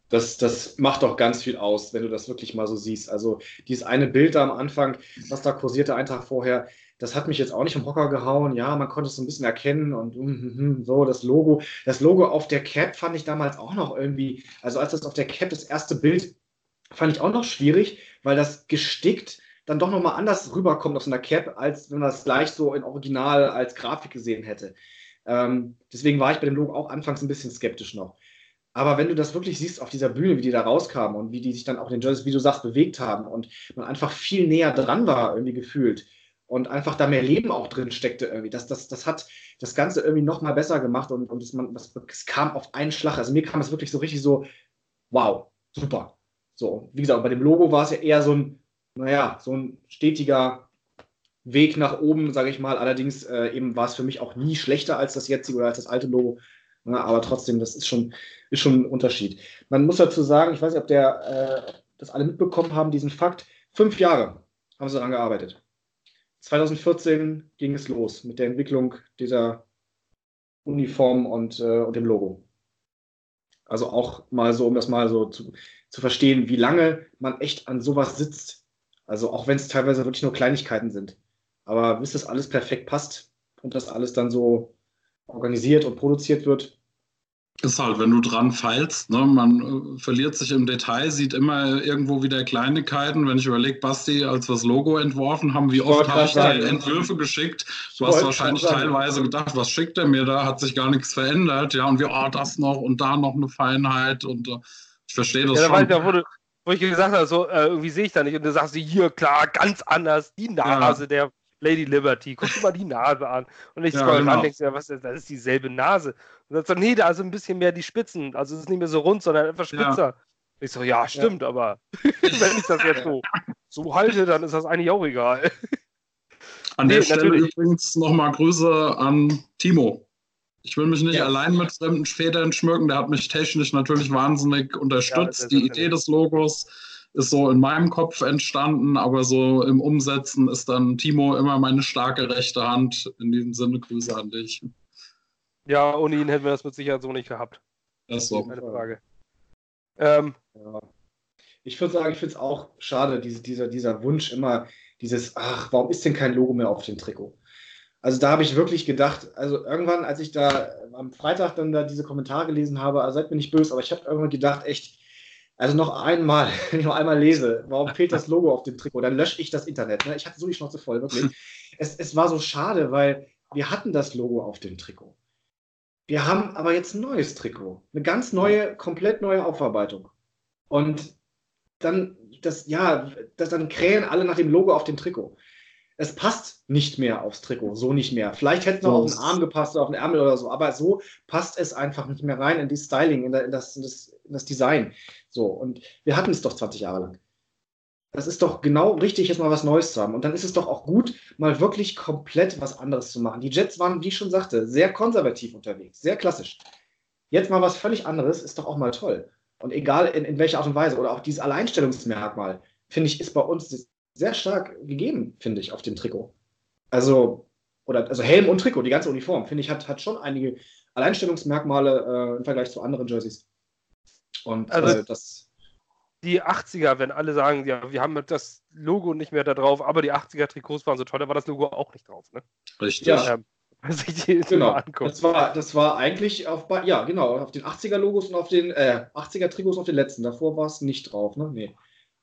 Das, das macht doch ganz viel aus, wenn du das wirklich mal so siehst. Also dieses eine Bild da am Anfang, was da kursierte, einen Tag vorher, das hat mich jetzt auch nicht vom Hocker gehauen. Ja, man konnte es so ein bisschen erkennen und mm, mm, so das Logo. Das Logo auf der Cap fand ich damals auch noch irgendwie, also als das auf der Cap das erste Bild, fand ich auch noch schwierig, weil das gestickt dann doch nochmal anders rüberkommt auf so einer Cap, als wenn man das gleich so in Original als Grafik gesehen hätte. Ähm, deswegen war ich bei dem Logo auch anfangs ein bisschen skeptisch noch. Aber wenn du das wirklich siehst auf dieser Bühne, wie die da rauskamen und wie die sich dann auch in den Jerseys, wie du sagst, bewegt haben und man einfach viel näher dran war, irgendwie gefühlt und einfach da mehr Leben auch drin steckte irgendwie, das, das, das hat das Ganze irgendwie noch mal besser gemacht und, und das, man, das, es kam auf einen Schlag. Also mir kam es wirklich so richtig so, wow, super. So, wie gesagt, bei dem Logo war es ja eher so ein, naja, so ein stetiger Weg nach oben, sage ich mal. Allerdings äh, eben war es für mich auch nie schlechter als das jetzige oder als das alte Logo. Ja, aber trotzdem, das ist schon, ist schon ein Unterschied. Man muss dazu sagen, ich weiß nicht, ob der, äh, das alle mitbekommen haben, diesen Fakt. Fünf Jahre haben sie daran gearbeitet. 2014 ging es los mit der Entwicklung dieser Uniform und, äh, und dem Logo. Also auch mal so, um das mal so zu, zu verstehen, wie lange man echt an sowas sitzt. Also auch wenn es teilweise wirklich nur Kleinigkeiten sind. Aber bis das alles perfekt passt und das alles dann so organisiert und produziert wird, ist halt, wenn du dran feilst, ne, man äh, verliert sich im Detail, sieht immer irgendwo wieder Kleinigkeiten. Wenn ich überlege, Basti, als wir das Logo entworfen haben, wie oft habe ich dir Entwürfe geschickt? Du hast wahrscheinlich teilweise gedacht, was schickt er mir da? Hat sich gar nichts verändert. Ja, und wir, oh, das noch und da noch eine Feinheit. Und uh, ich verstehe das ja, schon. Da, wo, du, wo ich gesagt habe, so, äh, irgendwie sehe ich da nicht. Und du sagst, hier, klar, ganz anders. Die Nase, ja. der Lady Liberty, guck dir mal die Nase an. Und ich ja, scroll genau. ran, denkst ja, was ist das? ist dieselbe Nase. Und dann sagt nee, da ist ein bisschen mehr die Spitzen. Also es ist nicht mehr so rund, sondern einfach spitzer. Ja. Ich so, ja, stimmt, ja. aber wenn ich das jetzt so, [LAUGHS] so halte, dann ist das eigentlich auch egal. An nee, der Stelle natürlich. übrigens nochmal Grüße an Timo. Ich will mich nicht ja. allein mit fremden Federn schmücken. Der hat mich technisch natürlich wahnsinnig unterstützt. die Idee des Logos ist so in meinem Kopf entstanden, aber so im Umsetzen ist dann Timo immer meine starke rechte Hand. In diesem Sinne Grüße an dich. Ja, ohne ihn hätten wir das mit Sicherheit so nicht gehabt. Das ist so. Keine Frage. Ähm, ja. Ich würde sagen, ich finde es auch schade, diese, dieser, dieser Wunsch immer, dieses, ach, warum ist denn kein Logo mehr auf dem Trikot? Also da habe ich wirklich gedacht, also irgendwann, als ich da am Freitag dann da diese Kommentare gelesen habe, also seid mir nicht böse, aber ich habe irgendwann gedacht, echt, also noch einmal, wenn [LAUGHS] ich noch einmal lese, warum fehlt das Logo auf dem Trikot, dann lösche ich das Internet. Ne? Ich hatte so die Schnauze voll, wirklich. es, es war so schade, weil wir hatten das Logo auf dem Trikot. Wir haben aber jetzt ein neues Trikot. Eine ganz neue, komplett neue Aufarbeitung. Und dann, das, ja, das, dann krähen alle nach dem Logo auf dem Trikot. Es passt nicht mehr aufs Trikot, so nicht mehr. Vielleicht hätte es noch auf den Arm gepasst oder auf den Ärmel oder so, aber so passt es einfach nicht mehr rein in die Styling, in, das, in das, in das Design. So, und wir hatten es doch 20 Jahre lang. Das ist doch genau richtig, jetzt mal was Neues zu haben. Und dann ist es doch auch gut, mal wirklich komplett was anderes zu machen. Die Jets waren, wie ich schon sagte, sehr konservativ unterwegs, sehr klassisch. Jetzt mal was völlig anderes ist doch auch mal toll. Und egal in, in welcher Art und Weise oder auch dieses Alleinstellungsmerkmal, finde ich, ist bei uns sehr stark gegeben, finde ich, auf dem Trikot. Also, oder, also Helm und Trikot, die ganze Uniform, finde ich, hat, hat schon einige Alleinstellungsmerkmale äh, im Vergleich zu anderen Jerseys. Und also, äh, das die 80er, wenn alle sagen, ja, wir haben das Logo nicht mehr da drauf, aber die 80er Trikots waren so toll, da war das Logo auch nicht drauf, ne? Richtig. Ja. Ähm, [LAUGHS] sich die genau. Das war, das war eigentlich auf, ja, genau, auf den 80er Logos und auf den äh, 80er Trikots auf den letzten. Davor war es nicht drauf, ne? Nee.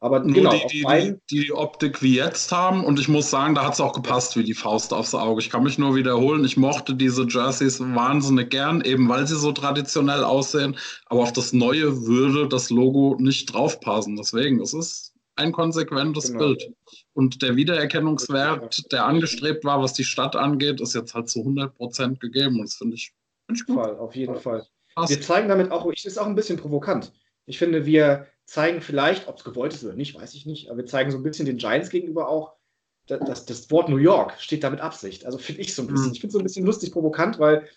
Aber Nur genau, die, die, die, die, Optik wie jetzt haben und ich muss sagen, da hat es auch gepasst wie die Faust aufs Auge. Ich kann mich nur wiederholen, ich mochte diese Jerseys wahnsinnig gern, eben weil sie so traditionell aussehen, aber auf das Neue würde das Logo nicht draufpassen. Deswegen, es ist ein konsequentes genau. Bild. Und der Wiedererkennungswert, der angestrebt war, was die Stadt angeht, ist jetzt halt zu 100 Prozent gegeben und das finde ich, find ich gut. Fall, auf jeden Fall. Passt. Wir zeigen damit auch, es ist auch ein bisschen provokant. Ich finde, wir zeigen vielleicht, ob es gewollt ist oder nicht, weiß ich nicht, aber wir zeigen so ein bisschen den Giants gegenüber auch, dass das Wort New York steht da mit Absicht. Also finde ich so ein bisschen. Mhm. Ich finde es so ein bisschen lustig provokant, weil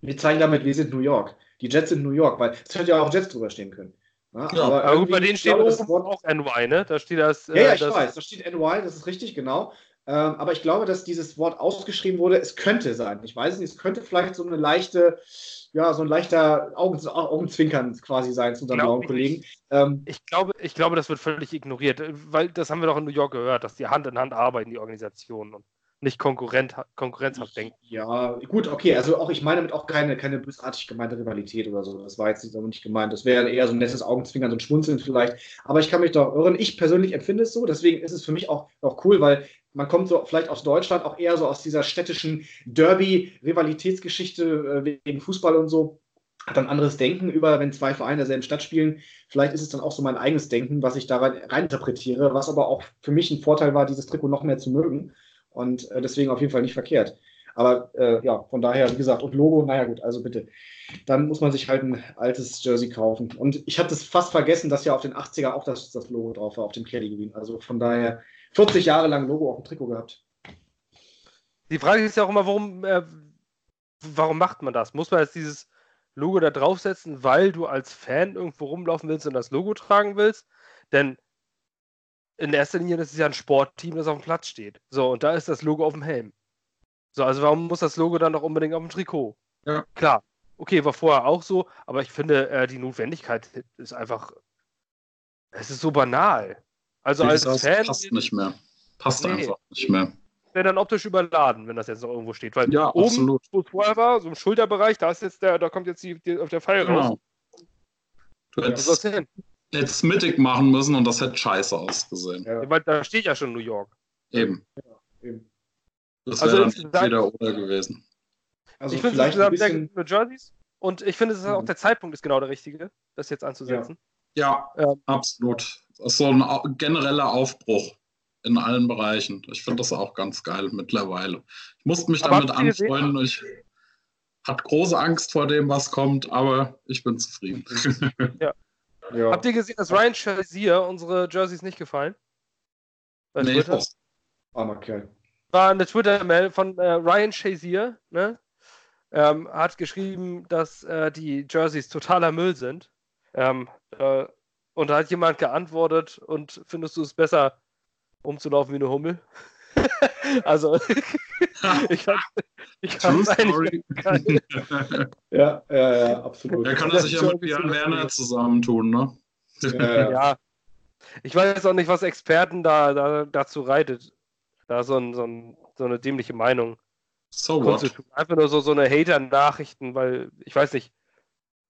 wir zeigen damit, wir sind New York. Die Jets sind New York, weil es hätte ja auch Jets drüber stehen können. Ja, ja, aber, aber bei denen steht glaube, das Wort auch NY, ne? Da steht das. Äh, ja, ja, ich das weiß, da steht NY, das ist richtig, genau. Ähm, aber ich glaube, dass dieses Wort ausgeschrieben wurde, es könnte sein. Ich weiß nicht, es könnte vielleicht so eine leichte, ja, so ein leichter Augen, Augenzwinkern quasi sein zu unseren blauen Kollegen. Ähm, ich, glaube, ich glaube, das wird völlig ignoriert, weil das haben wir doch in New York gehört, dass die Hand in Hand arbeiten, die Organisationen. Und nicht Konkurrent, konkurrenzhaft denken. Ja, gut, okay. Also auch ich meine damit auch keine, keine bösartig gemeinte Rivalität oder so. Das war jetzt nicht gemeint. Das wäre eher so ein nettes Augenzwinkern, so ein Schmunzeln vielleicht. Aber ich kann mich doch irren. Ich persönlich empfinde es so. Deswegen ist es für mich auch, auch cool, weil man kommt so vielleicht aus Deutschland auch eher so aus dieser städtischen Derby-Rivalitätsgeschichte äh, wegen Fußball und so hat ein anderes Denken über, wenn zwei Vereine derselben Stadt spielen. Vielleicht ist es dann auch so mein eigenes Denken, was ich da rein, interpretiere, was aber auch für mich ein Vorteil war, dieses Trikot noch mehr zu mögen. Und äh, deswegen auf jeden Fall nicht verkehrt. Aber äh, ja, von daher, wie gesagt, und Logo, naja gut, also bitte. Dann muss man sich halt ein altes Jersey kaufen. Und ich hatte es fast vergessen, dass ja auf den 80er auch das, das Logo drauf war, auf dem Kelly Green. Also von daher 40 Jahre lang Logo auf dem Trikot gehabt. Die Frage ist ja auch immer, warum, äh, warum macht man das? Muss man jetzt dieses Logo da draufsetzen, weil du als Fan irgendwo rumlaufen willst und das Logo tragen willst? Denn in erster Linie das ist ja ein Sportteam, das auf dem Platz steht. So, und da ist das Logo auf dem Helm. So, also warum muss das Logo dann doch unbedingt auf dem Trikot? Ja. Klar, okay, war vorher auch so, aber ich finde, äh, die Notwendigkeit ist einfach, es ist so banal. Also als das Fan. Passt nicht mehr. Passt nee, einfach nicht mehr. Wäre dann optisch überladen, wenn das jetzt noch irgendwo steht. Weil ja, oben, absolut. wo es vorher war, so im Schulterbereich, da ist jetzt der, da kommt jetzt die, die auf der Pfeil genau. raus. Du hättest, ja, jetzt mittig machen müssen und das hätte scheiße ausgesehen. Ja. Weil da steht ja schon New York. Eben. Ja, eben. Das wäre also dann wieder oder gewesen. Also ich finde es insgesamt bisschen... sehr Jerseys und ich finde, mhm. auch der Zeitpunkt ist genau der richtige, das jetzt anzusetzen. Ja, ja ähm, absolut. Das ist so ein genereller Aufbruch in allen Bereichen. Ich finde das auch ganz geil mittlerweile. Ich musste mich damit anfreunden. Ich hatte große Angst vor dem, was kommt, aber ich bin zufrieden. [LAUGHS] Ja. Ja. Habt ihr gesehen, dass Ryan Shazier unsere Jerseys nicht gefallen? Bei nee, Twitter? Armer Kerl. War eine Twitter-Mail von äh, Ryan Shazier, ne? Ähm, hat geschrieben, dass äh, die Jerseys totaler Müll sind. Ähm, äh, und da hat jemand geantwortet und findest du es besser, umzulaufen wie eine Hummel? [LAUGHS] also, [LAUGHS] ich fand, ich fand eigentlich [LAUGHS] ja, ja, ja, absolut. Er kann er sich ja mit Björn Werner zusammentun, ne? Ja, ja. Ich weiß auch nicht, was Experten da, da dazu reitet. Da so, ein, so, ein, so eine dämliche Meinung. So what? Einfach nur so, so eine Hater-Nachrichten, weil ich weiß nicht,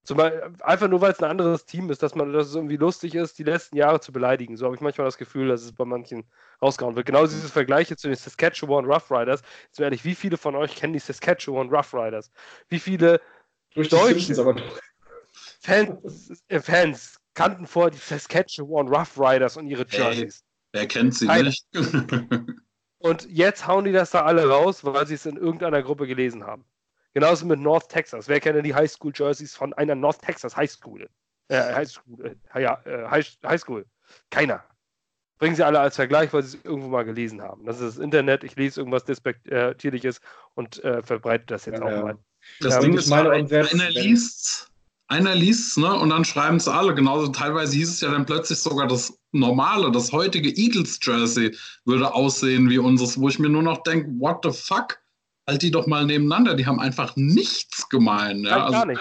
Zumal, einfach nur, weil es ein anderes Team ist, dass man dass es irgendwie lustig ist, die letzten Jahre zu beleidigen. So habe ich manchmal das Gefühl, dass es bei manchen rausgehauen wird. Genau diese Vergleiche zu den Saskatchewan Rough Riders. Jetzt ehrlich, wie viele von euch kennen die Saskatchewan Rough Riders? Wie viele Durch deutsche Fans, äh, Fans kannten vorher die Saskatchewan Rough Riders und ihre Jerseys. Wer kennt sie Keiner. nicht? [LAUGHS] und jetzt hauen die das da alle raus, weil sie es in irgendeiner Gruppe gelesen haben. Genauso mit North Texas. Wer kennt denn die High School Jerseys von einer North Texas High School? Äh, High School. Äh, ja, äh, High School. Keiner. Bringen sie alle als Vergleich, weil sie es irgendwo mal gelesen haben. Das ist das Internet. Ich lese irgendwas Despektierliches und äh, verbreite das jetzt ja, auch mal. Das ja, Ding ist, meine, einer liest einer liest ne, und dann schreiben es alle. Genauso teilweise hieß es ja dann plötzlich sogar, das normale, das heutige Eagles-Jersey würde aussehen wie unseres, wo ich mir nur noch denke, what the fuck? Halt die doch mal nebeneinander. Die haben einfach nichts gemein. Ja? Also, gar nicht.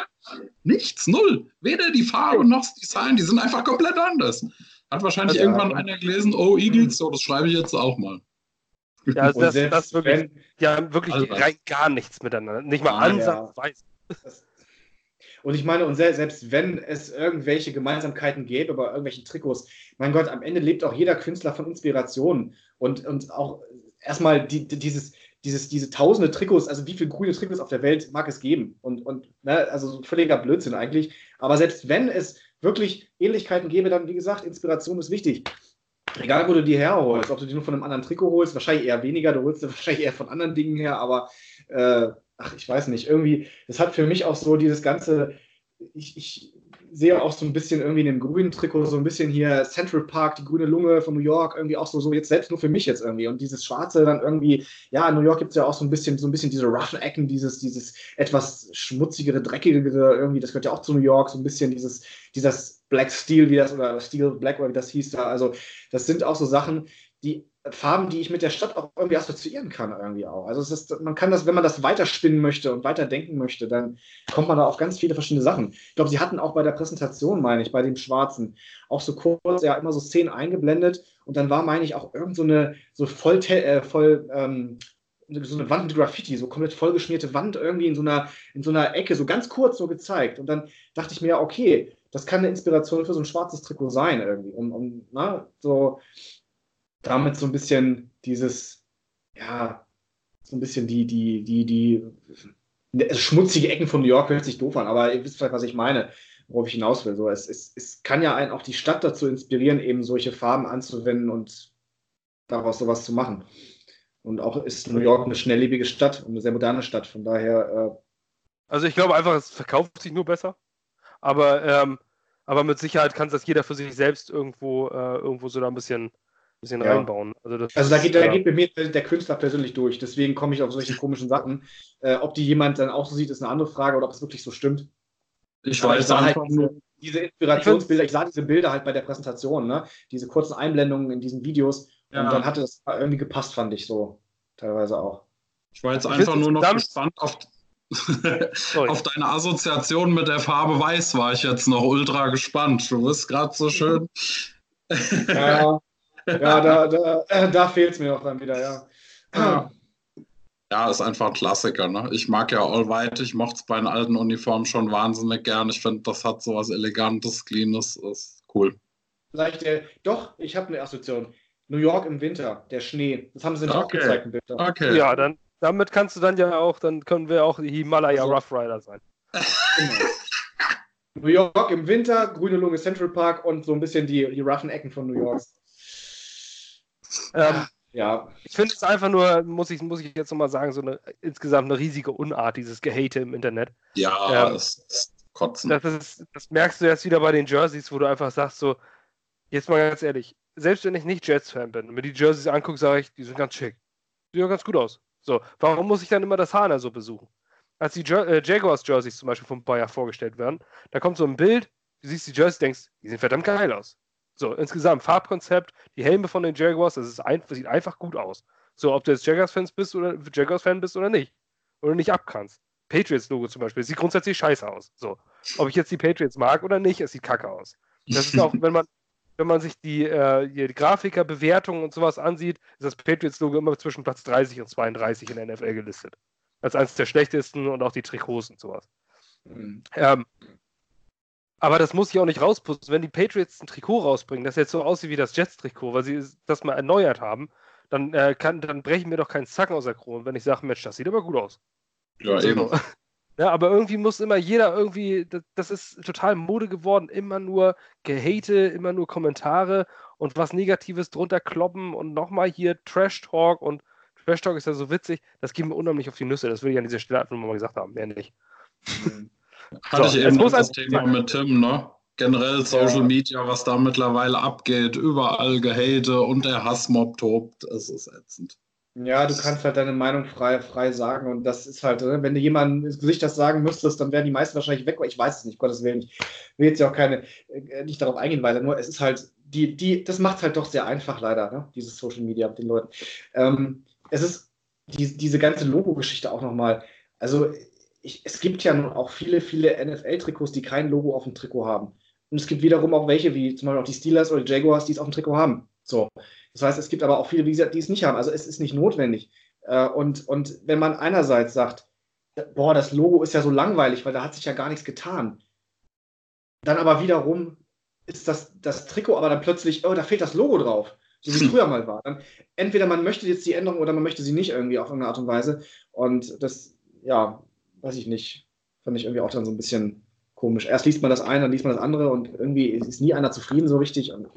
Nichts, null. Weder die Farbe noch das Design, die sind einfach komplett anders. Hat wahrscheinlich also, irgendwann ja. einer gelesen, oh, Eagles, so, das schreibe ich jetzt auch mal. Ja, also das, das wirklich, wenn, die haben wirklich also, rein gar nichts miteinander. Nicht mal ansatzweise. Ja. Und ich meine, und selbst wenn es irgendwelche Gemeinsamkeiten gäbe bei irgendwelchen Trikots, mein Gott, am Ende lebt auch jeder Künstler von Inspiration. Und, und auch erstmal die, dieses, dieses, diese tausende Trikots, also wie viele grüne Trikots auf der Welt mag es geben? Und, und ne, also völliger Blödsinn eigentlich. Aber selbst wenn es wirklich Ähnlichkeiten gäbe, dann, wie gesagt, Inspiration ist wichtig. Egal, wo du die herholst, ob du die nur von einem anderen Trikot holst, wahrscheinlich eher weniger, du holst sie [LAUGHS] wahrscheinlich eher von anderen Dingen her, aber äh, ach, ich weiß nicht, irgendwie, das hat für mich auch so dieses ganze, ich, ich sehe auch so ein bisschen irgendwie in dem grünen Trikot so ein bisschen hier Central Park, die grüne Lunge von New York, irgendwie auch so, so jetzt selbst nur für mich jetzt irgendwie. Und dieses Schwarze dann irgendwie, ja, in New York gibt es ja auch so ein bisschen, so ein bisschen diese roughen Ecken, dieses, dieses etwas schmutzigere, dreckigere, irgendwie, das gehört ja auch zu New York, so ein bisschen dieses, dieses Black Steel, wie das, oder Steel Black, oder wie das hieß da. Also, das sind auch so Sachen, die Farben, die ich mit der Stadt auch irgendwie assoziieren kann, irgendwie auch. Also ist, man kann das, wenn man das weiterspinnen möchte und weiterdenken möchte, dann kommt man da auf ganz viele verschiedene Sachen. Ich glaube, sie hatten auch bei der Präsentation, meine ich, bei dem Schwarzen, auch so kurz, ja, immer so Szenen eingeblendet und dann war, meine ich, auch irgend so eine, so voll, äh, voll ähm, so eine Wand mit Graffiti, so komplett vollgeschmierte Wand irgendwie in so einer, in so einer Ecke, so ganz kurz so gezeigt. Und dann dachte ich mir, okay, das kann eine Inspiration für so ein schwarzes Trikot sein irgendwie. Um, um, na, so, damit so ein bisschen dieses, ja, so ein bisschen die, die, die, die also schmutzige Ecken von New York hört sich doof an, aber ihr wisst vielleicht, was ich meine, worauf ich hinaus will. So, es, es, es kann ja einen auch die Stadt dazu inspirieren, eben solche Farben anzuwenden und daraus sowas zu machen. Und auch ist New York eine schnelllebige Stadt und eine sehr moderne Stadt. Von daher. Äh also ich glaube einfach, es verkauft sich nur besser. Aber, ähm, aber mit Sicherheit kann das jeder für sich selbst irgendwo, äh, irgendwo so da ein bisschen bisschen ja. reinbauen. Also, das, also da, geht, da geht bei mir der Künstler persönlich durch. Deswegen komme ich auf solche komischen Sachen. Äh, ob die jemand dann auch so sieht, ist eine andere Frage oder ob es wirklich so stimmt. Ich Aber weiß ich halt diese, diese Inspirationsbilder, ich sah diese Bilder halt bei der Präsentation, ne? diese kurzen Einblendungen in diesen Videos. Ja. Und dann hatte das irgendwie gepasst, fand ich so. Teilweise auch. Ich war jetzt einfach nur noch gespannt auf, [LAUGHS] auf deine Assoziation mit der Farbe Weiß war ich jetzt noch ultra gespannt. Du bist gerade so schön. ja, [LAUGHS] ja, da, da, äh, da fehlt es mir auch dann wieder, ja. ja. Ja, ist einfach ein Klassiker. Ne? Ich mag ja All White, ich mochte es bei den alten Uniformen schon wahnsinnig gern. Ich finde, das hat so was Elegantes, Cleanes, ist cool. Vielleicht, äh, doch, ich habe eine Assoziation. New York im Winter, der Schnee. Das haben sie nicht okay. gezeigt im Winter. Okay. Ja, dann, damit kannst du dann ja auch, dann können wir auch die Himalaya also. Rough Rider sein. Genau. New York im Winter, grüne Lunge Central Park und so ein bisschen die, die roughen Ecken von New York. Ähm, ja. Ich finde es einfach nur, muss ich, muss ich jetzt nochmal sagen, so eine insgesamt eine riesige Unart, dieses Gehate im Internet. Ja, ähm, das ist kotzen. Das, ist, das merkst du jetzt wieder bei den Jerseys, wo du einfach sagst, so, jetzt mal ganz ehrlich, selbst wenn ich nicht Jets-Fan bin und mir die Jerseys angucke, sage ich, die sind ganz schick. Die sehen ganz gut aus. So, warum muss ich dann immer das Hana so besuchen? Als die ja äh, Jaguars-Jerseys zum Beispiel vom Bayer vorgestellt werden, da kommt so ein Bild, du siehst die Jerseys, denkst, die sehen verdammt geil aus. So, insgesamt Farbkonzept, die Helme von den Jaguars, das, ist ein, sieht einfach gut aus. So, ob du jetzt Jaguars-Fan bist oder Jaguars-Fan bist oder nicht. Oder nicht abkannst. Patriots-Logo zum Beispiel, sieht grundsätzlich scheiße aus. So. Ob ich jetzt die Patriots mag oder nicht, es sieht kacke aus. Das ist auch, wenn man, wenn man sich die, äh, die Grafiker-Bewertungen und sowas ansieht, ist das Patriots-Logo immer zwischen Platz 30 und 32 in der NFL gelistet. Als eines der schlechtesten und auch die Trikots und sowas. Mhm. Ähm, aber das muss ich auch nicht rausputzen. Wenn die Patriots ein Trikot rausbringen, das jetzt so aussieht wie das Jets-Trikot, weil sie das mal erneuert haben, dann, äh, kann, dann brechen mir doch keinen Zacken aus der Krone, wenn ich sage, Mensch, das sieht aber gut aus. Ja, so. eben. [LAUGHS] Ja, aber irgendwie muss immer jeder irgendwie, das, das, ist total Mode geworden, immer nur Gehate, immer nur Kommentare und was Negatives drunter kloppen und nochmal hier Trash Talk und Trash Talk ist ja so witzig, das geht mir unheimlich auf die Nüsse, das will ich an dieser Stelle einfach mal gesagt haben, mehr nicht. Hatte so, ich eben das Thema mit Tim, ne? Generell Social ja. Media, was da mittlerweile abgeht, überall Gehate und der Hassmob tobt, es ist ätzend. Ja, du kannst halt deine Meinung frei, frei sagen und das ist halt, ne, wenn du jemandem ins Gesicht das sagen müsstest, dann wären die meisten wahrscheinlich weg, ich weiß es nicht, Gottes Willen, ich will jetzt ja auch keine, äh, nicht darauf eingehen, weil nur es ist halt, die, die, das macht halt doch sehr einfach leider, ne? dieses Social Media mit den Leuten. Ähm, es ist die, diese ganze Logo-Geschichte auch nochmal, also ich, es gibt ja nun auch viele, viele NFL-Trikots, die kein Logo auf dem Trikot haben. Und es gibt wiederum auch welche, wie zum Beispiel auch die Steelers oder die Jaguars, die es auf dem Trikot haben. So. Das heißt, es gibt aber auch viele, die es nicht haben. Also es ist nicht notwendig. Äh, und, und wenn man einerseits sagt, boah, das Logo ist ja so langweilig, weil da hat sich ja gar nichts getan. Dann aber wiederum ist das, das Trikot aber dann plötzlich, oh, da fehlt das Logo drauf, so wie es [CLEARS THROAT] früher mal war. Dann entweder man möchte jetzt die Änderung oder man möchte sie nicht irgendwie auf irgendeine Art und Weise. Und das, ja, weiß ich nicht, fand ich irgendwie auch dann so ein bisschen komisch. Erst liest man das eine, dann liest man das andere und irgendwie ist nie einer zufrieden so richtig. Und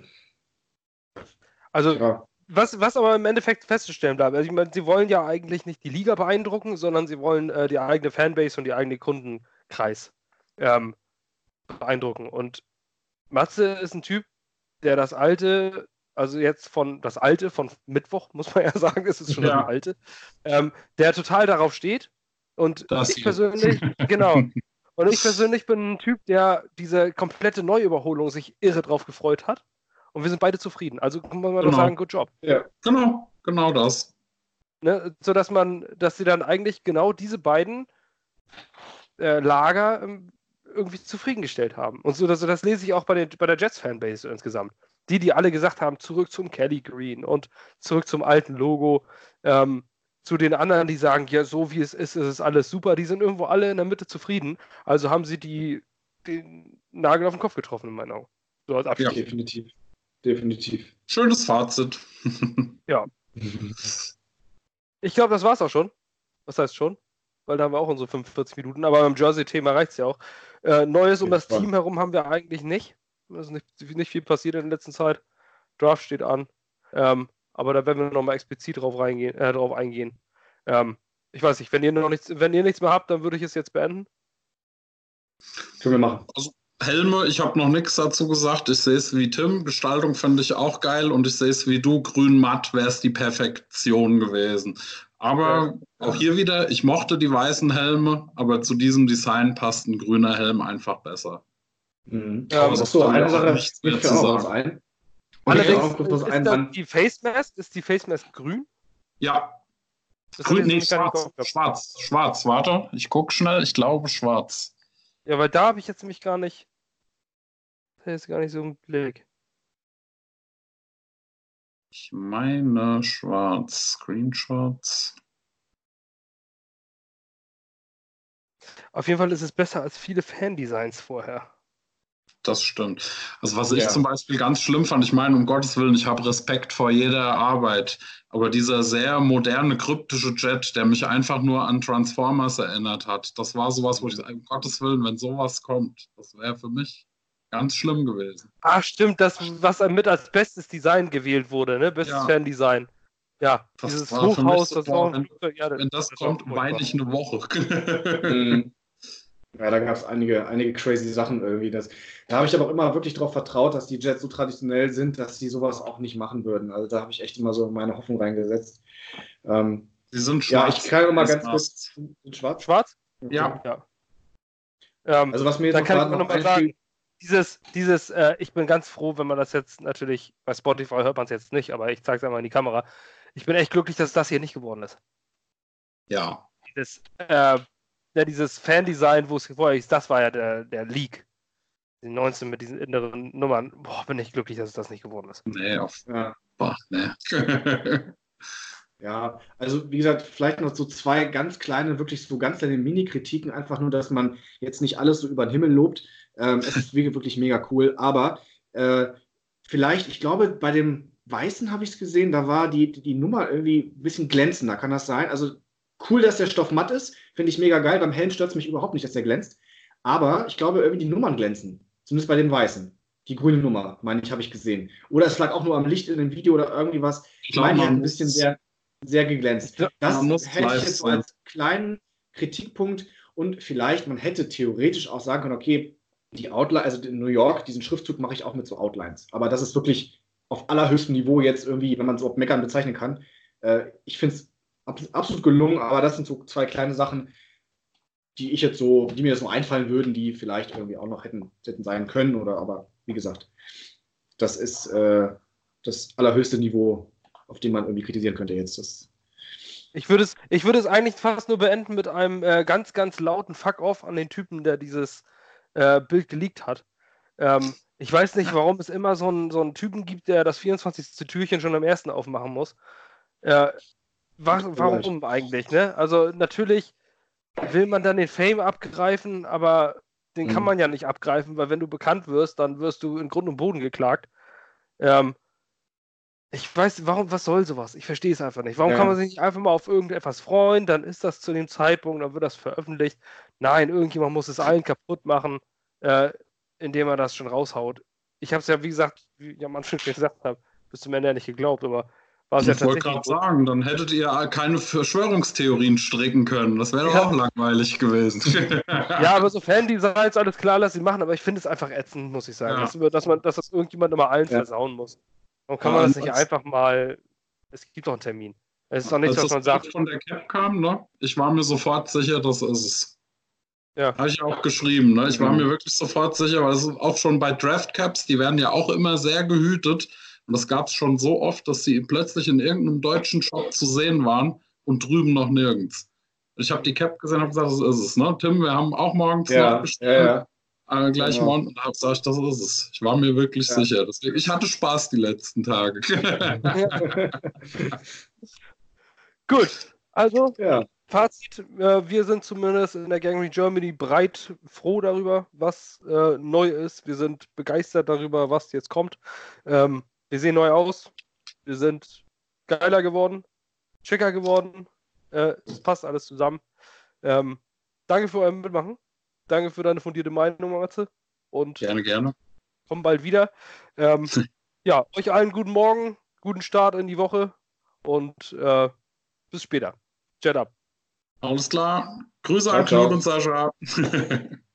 also, ja. was, was aber im Endeffekt festzustellen bleibt, also ich meine, sie wollen ja eigentlich nicht die Liga beeindrucken, sondern sie wollen äh, die eigene Fanbase und die eigene Kundenkreis ähm, beeindrucken. Und Matze ist ein Typ, der das alte, also jetzt von das alte von Mittwoch, [LAUGHS] muss man ja sagen, es ist schon ja. das alte, ähm, der total darauf steht. Und das ich hier. persönlich, [LAUGHS] genau. Und ich persönlich bin ein Typ, der diese komplette Neuüberholung sich irre drauf gefreut hat. Und wir sind beide zufrieden. Also kann man genau. doch sagen, good job. Ja, genau, genau das. Ne, so dass man, dass sie dann eigentlich genau diese beiden äh, Lager ähm, irgendwie zufriedengestellt haben. Und so, dass, das lese ich auch bei, den, bei der Jets-Fanbase insgesamt. Die, die alle gesagt haben, zurück zum Kelly Green und zurück zum alten Logo. Ähm, zu den anderen, die sagen, ja, so wie es ist, ist es alles super, die sind irgendwo alle in der Mitte zufrieden. Also haben sie die, den Nagel auf den Kopf getroffen, in meinen Augen. So als Abschluss. Ja, definitiv definitiv. Schönes Fazit. [LAUGHS] ja. Ich glaube, das war's auch schon. Was heißt schon? Weil da haben wir auch unsere 45 Minuten, aber beim Jersey-Thema reicht es ja auch. Äh, Neues um das Team herum haben wir eigentlich nicht. Es ist nicht, nicht, viel passiert in der letzten Zeit. Draft steht an. Ähm, aber da werden wir nochmal explizit drauf, reingehen, äh, drauf eingehen. Ähm, ich weiß nicht, wenn ihr noch nichts, wenn ihr nichts mehr habt, dann würde ich es jetzt beenden. Können wir machen. Also, Helme, ich habe noch nichts dazu gesagt. Ich sehe es wie Tim. Gestaltung finde ich auch geil und ich sehe es wie du. Grün matt wäre es die Perfektion gewesen. Aber ja. auch hier wieder, ich mochte die weißen Helme, aber zu diesem Design passt ein grüner Helm einfach besser. Mhm. Ja, aber so, eine Sache nichts mehr zu sagen. Ein. Allerdings ist, ist dann die Face Mask, ist die Face Mask grün? Ja. Das grün, nee, schwarz, schwarz, schwarz, warte, ich gucke schnell, ich glaube schwarz. Ja, weil da habe ich jetzt nämlich gar nicht ist gar nicht so ein Blick. Ich meine schwarz. Screenshots. Auf jeden Fall ist es besser als viele Fan-Designs vorher. Das stimmt. Also was ich zum Beispiel ganz schlimm fand, ich meine, um Gottes Willen, ich habe Respekt vor jeder Arbeit, aber dieser sehr moderne, kryptische Jet, der mich einfach nur an Transformers erinnert hat, das war sowas, wo ich sage, um Gottes Willen, wenn sowas kommt, das wäre für mich Ganz schlimm gewesen. Ah, stimmt, das, was mit als bestes Design gewählt wurde, ne? Bestes ja. Fan-Design. Ja, das dieses Hochhaus, das war wenn, ja, wenn das, das kommt, weine ich eine Woche. Ja, da gab es einige, einige crazy Sachen irgendwie. Das, da habe ich aber auch immer wirklich darauf vertraut, dass die Jets so traditionell sind, dass sie sowas auch nicht machen würden. Also da habe ich echt immer so meine Hoffnung reingesetzt. Ähm, sie sind schwarz. Ja, ich kann mal ganz kurz. Schwarz? Schwarz? Ja. ja. Ähm, also was mir jetzt noch, noch mal sagen, dieses, dieses, äh, ich bin ganz froh, wenn man das jetzt natürlich, bei Spotify hört man es jetzt nicht, aber ich zeige es einmal in die Kamera. Ich bin echt glücklich, dass das hier nicht geworden ist. Ja. Dieses, äh, ja, dieses Fan-Design, wo es vorher hieß, das war ja der, der Leak. Die 19 mit diesen inneren Nummern. Boah, bin ich glücklich, dass es das nicht geworden ist. Nee, auf. Ja. Boah, nee. [LAUGHS] ja, also wie gesagt, vielleicht noch so zwei ganz kleine, wirklich so ganz kleine Mini-Kritiken, einfach nur, dass man jetzt nicht alles so über den Himmel lobt. Ähm, es ist wirklich mega cool. Aber äh, vielleicht, ich glaube, bei dem Weißen habe ich es gesehen, da war die, die Nummer irgendwie ein bisschen glänzender. Kann das sein? Also Cool, dass der Stoff matt ist. Finde ich mega geil. Beim Helm stört es mich überhaupt nicht, dass der glänzt. Aber ich glaube, irgendwie die Nummern glänzen. Zumindest bei den Weißen. Die grüne Nummer, meine ich, habe ich gesehen. Oder es lag auch nur am Licht in dem Video oder irgendwie was. Ich meine, die hat ein bisschen sehr, sehr geglänzt. Das hätte ich jetzt so als kleinen Kritikpunkt und vielleicht, man hätte theoretisch auch sagen können, okay, die Outline, also in New York, diesen Schriftzug mache ich auch mit so Outlines. Aber das ist wirklich auf allerhöchstem Niveau jetzt irgendwie, wenn man es so meckern bezeichnen kann. Äh, ich finde es absolut gelungen, aber das sind so zwei kleine Sachen, die ich jetzt so, die mir jetzt noch einfallen würden, die vielleicht irgendwie auch noch hätten, hätten sein können. Oder aber wie gesagt, das ist äh, das allerhöchste Niveau, auf dem man irgendwie kritisieren könnte jetzt. Das ich würde es, ich würde es eigentlich fast nur beenden mit einem äh, ganz, ganz lauten Fuck-off an den Typen, der dieses äh, Bild geleakt hat. Ähm, ich weiß nicht, warum es immer so einen, so einen Typen gibt, der das 24. Türchen schon am ersten aufmachen muss. Äh, wa warum eigentlich, ne? Also natürlich will man dann den Fame abgreifen, aber den mhm. kann man ja nicht abgreifen, weil wenn du bekannt wirst, dann wirst du in Grund und Boden geklagt. Ähm, ich weiß, warum, was soll sowas? Ich verstehe es einfach nicht. Warum ja. kann man sich nicht einfach mal auf irgendetwas freuen? Dann ist das zu dem Zeitpunkt, dann wird das veröffentlicht. Nein, irgendjemand muss es allen kaputt machen, äh, indem er das schon raushaut. Ich habe es ja, wie gesagt, wie ich am Anfang gesagt habe, bis zum Ende ja nicht geglaubt, aber war es ja tatsächlich. Ich wollte gerade sagen, dann hättet ihr keine Verschwörungstheorien stricken können. Das wäre doch ja. auch langweilig gewesen. [LAUGHS] ja, aber so Fan-Designs, alles klar, lass sie machen, aber ich finde es einfach ätzend, muss ich sagen. Ja. Dass, dass, man, dass das irgendjemand immer allen ja. versauen muss. Warum kann man das nicht einfach mal. Es gibt doch einen Termin. Es ist doch nichts, was man sagt. von der Cap kam, ne? Ich war mir sofort sicher, das ist es. Ja. Habe ich auch geschrieben, ne? Ich war mir wirklich sofort sicher, weil es auch schon bei Draft Caps, die werden ja auch immer sehr gehütet. Und das gab es schon so oft, dass sie plötzlich in irgendeinem deutschen Shop zu sehen waren und drüben noch nirgends. Ich habe die Cap gesehen und habe gesagt, das ist es. Ne? Tim, wir haben auch morgens ja, nachbestellt. Ja, ja. Äh, gleich genau. morgen und habe gesagt, das ist es. Ich war mir wirklich ja. sicher. Deswegen, ich hatte Spaß die letzten Tage. [LAUGHS] Gut, also ja. Fazit, äh, wir sind zumindest in der Gangrene Germany breit froh darüber, was äh, neu ist. Wir sind begeistert darüber, was jetzt kommt. Ähm, wir sehen neu aus. Wir sind geiler geworden, schicker geworden. Äh, es passt alles zusammen. Ähm, danke für euer Mitmachen. Danke für deine fundierte Meinung, Matze. Und gerne, gerne. Kommen bald wieder. Ähm, [LAUGHS] ja, euch allen guten Morgen, guten Start in die Woche und äh, bis später. Chat up. Alles klar. Grüße an Claude und Sascha. [LAUGHS]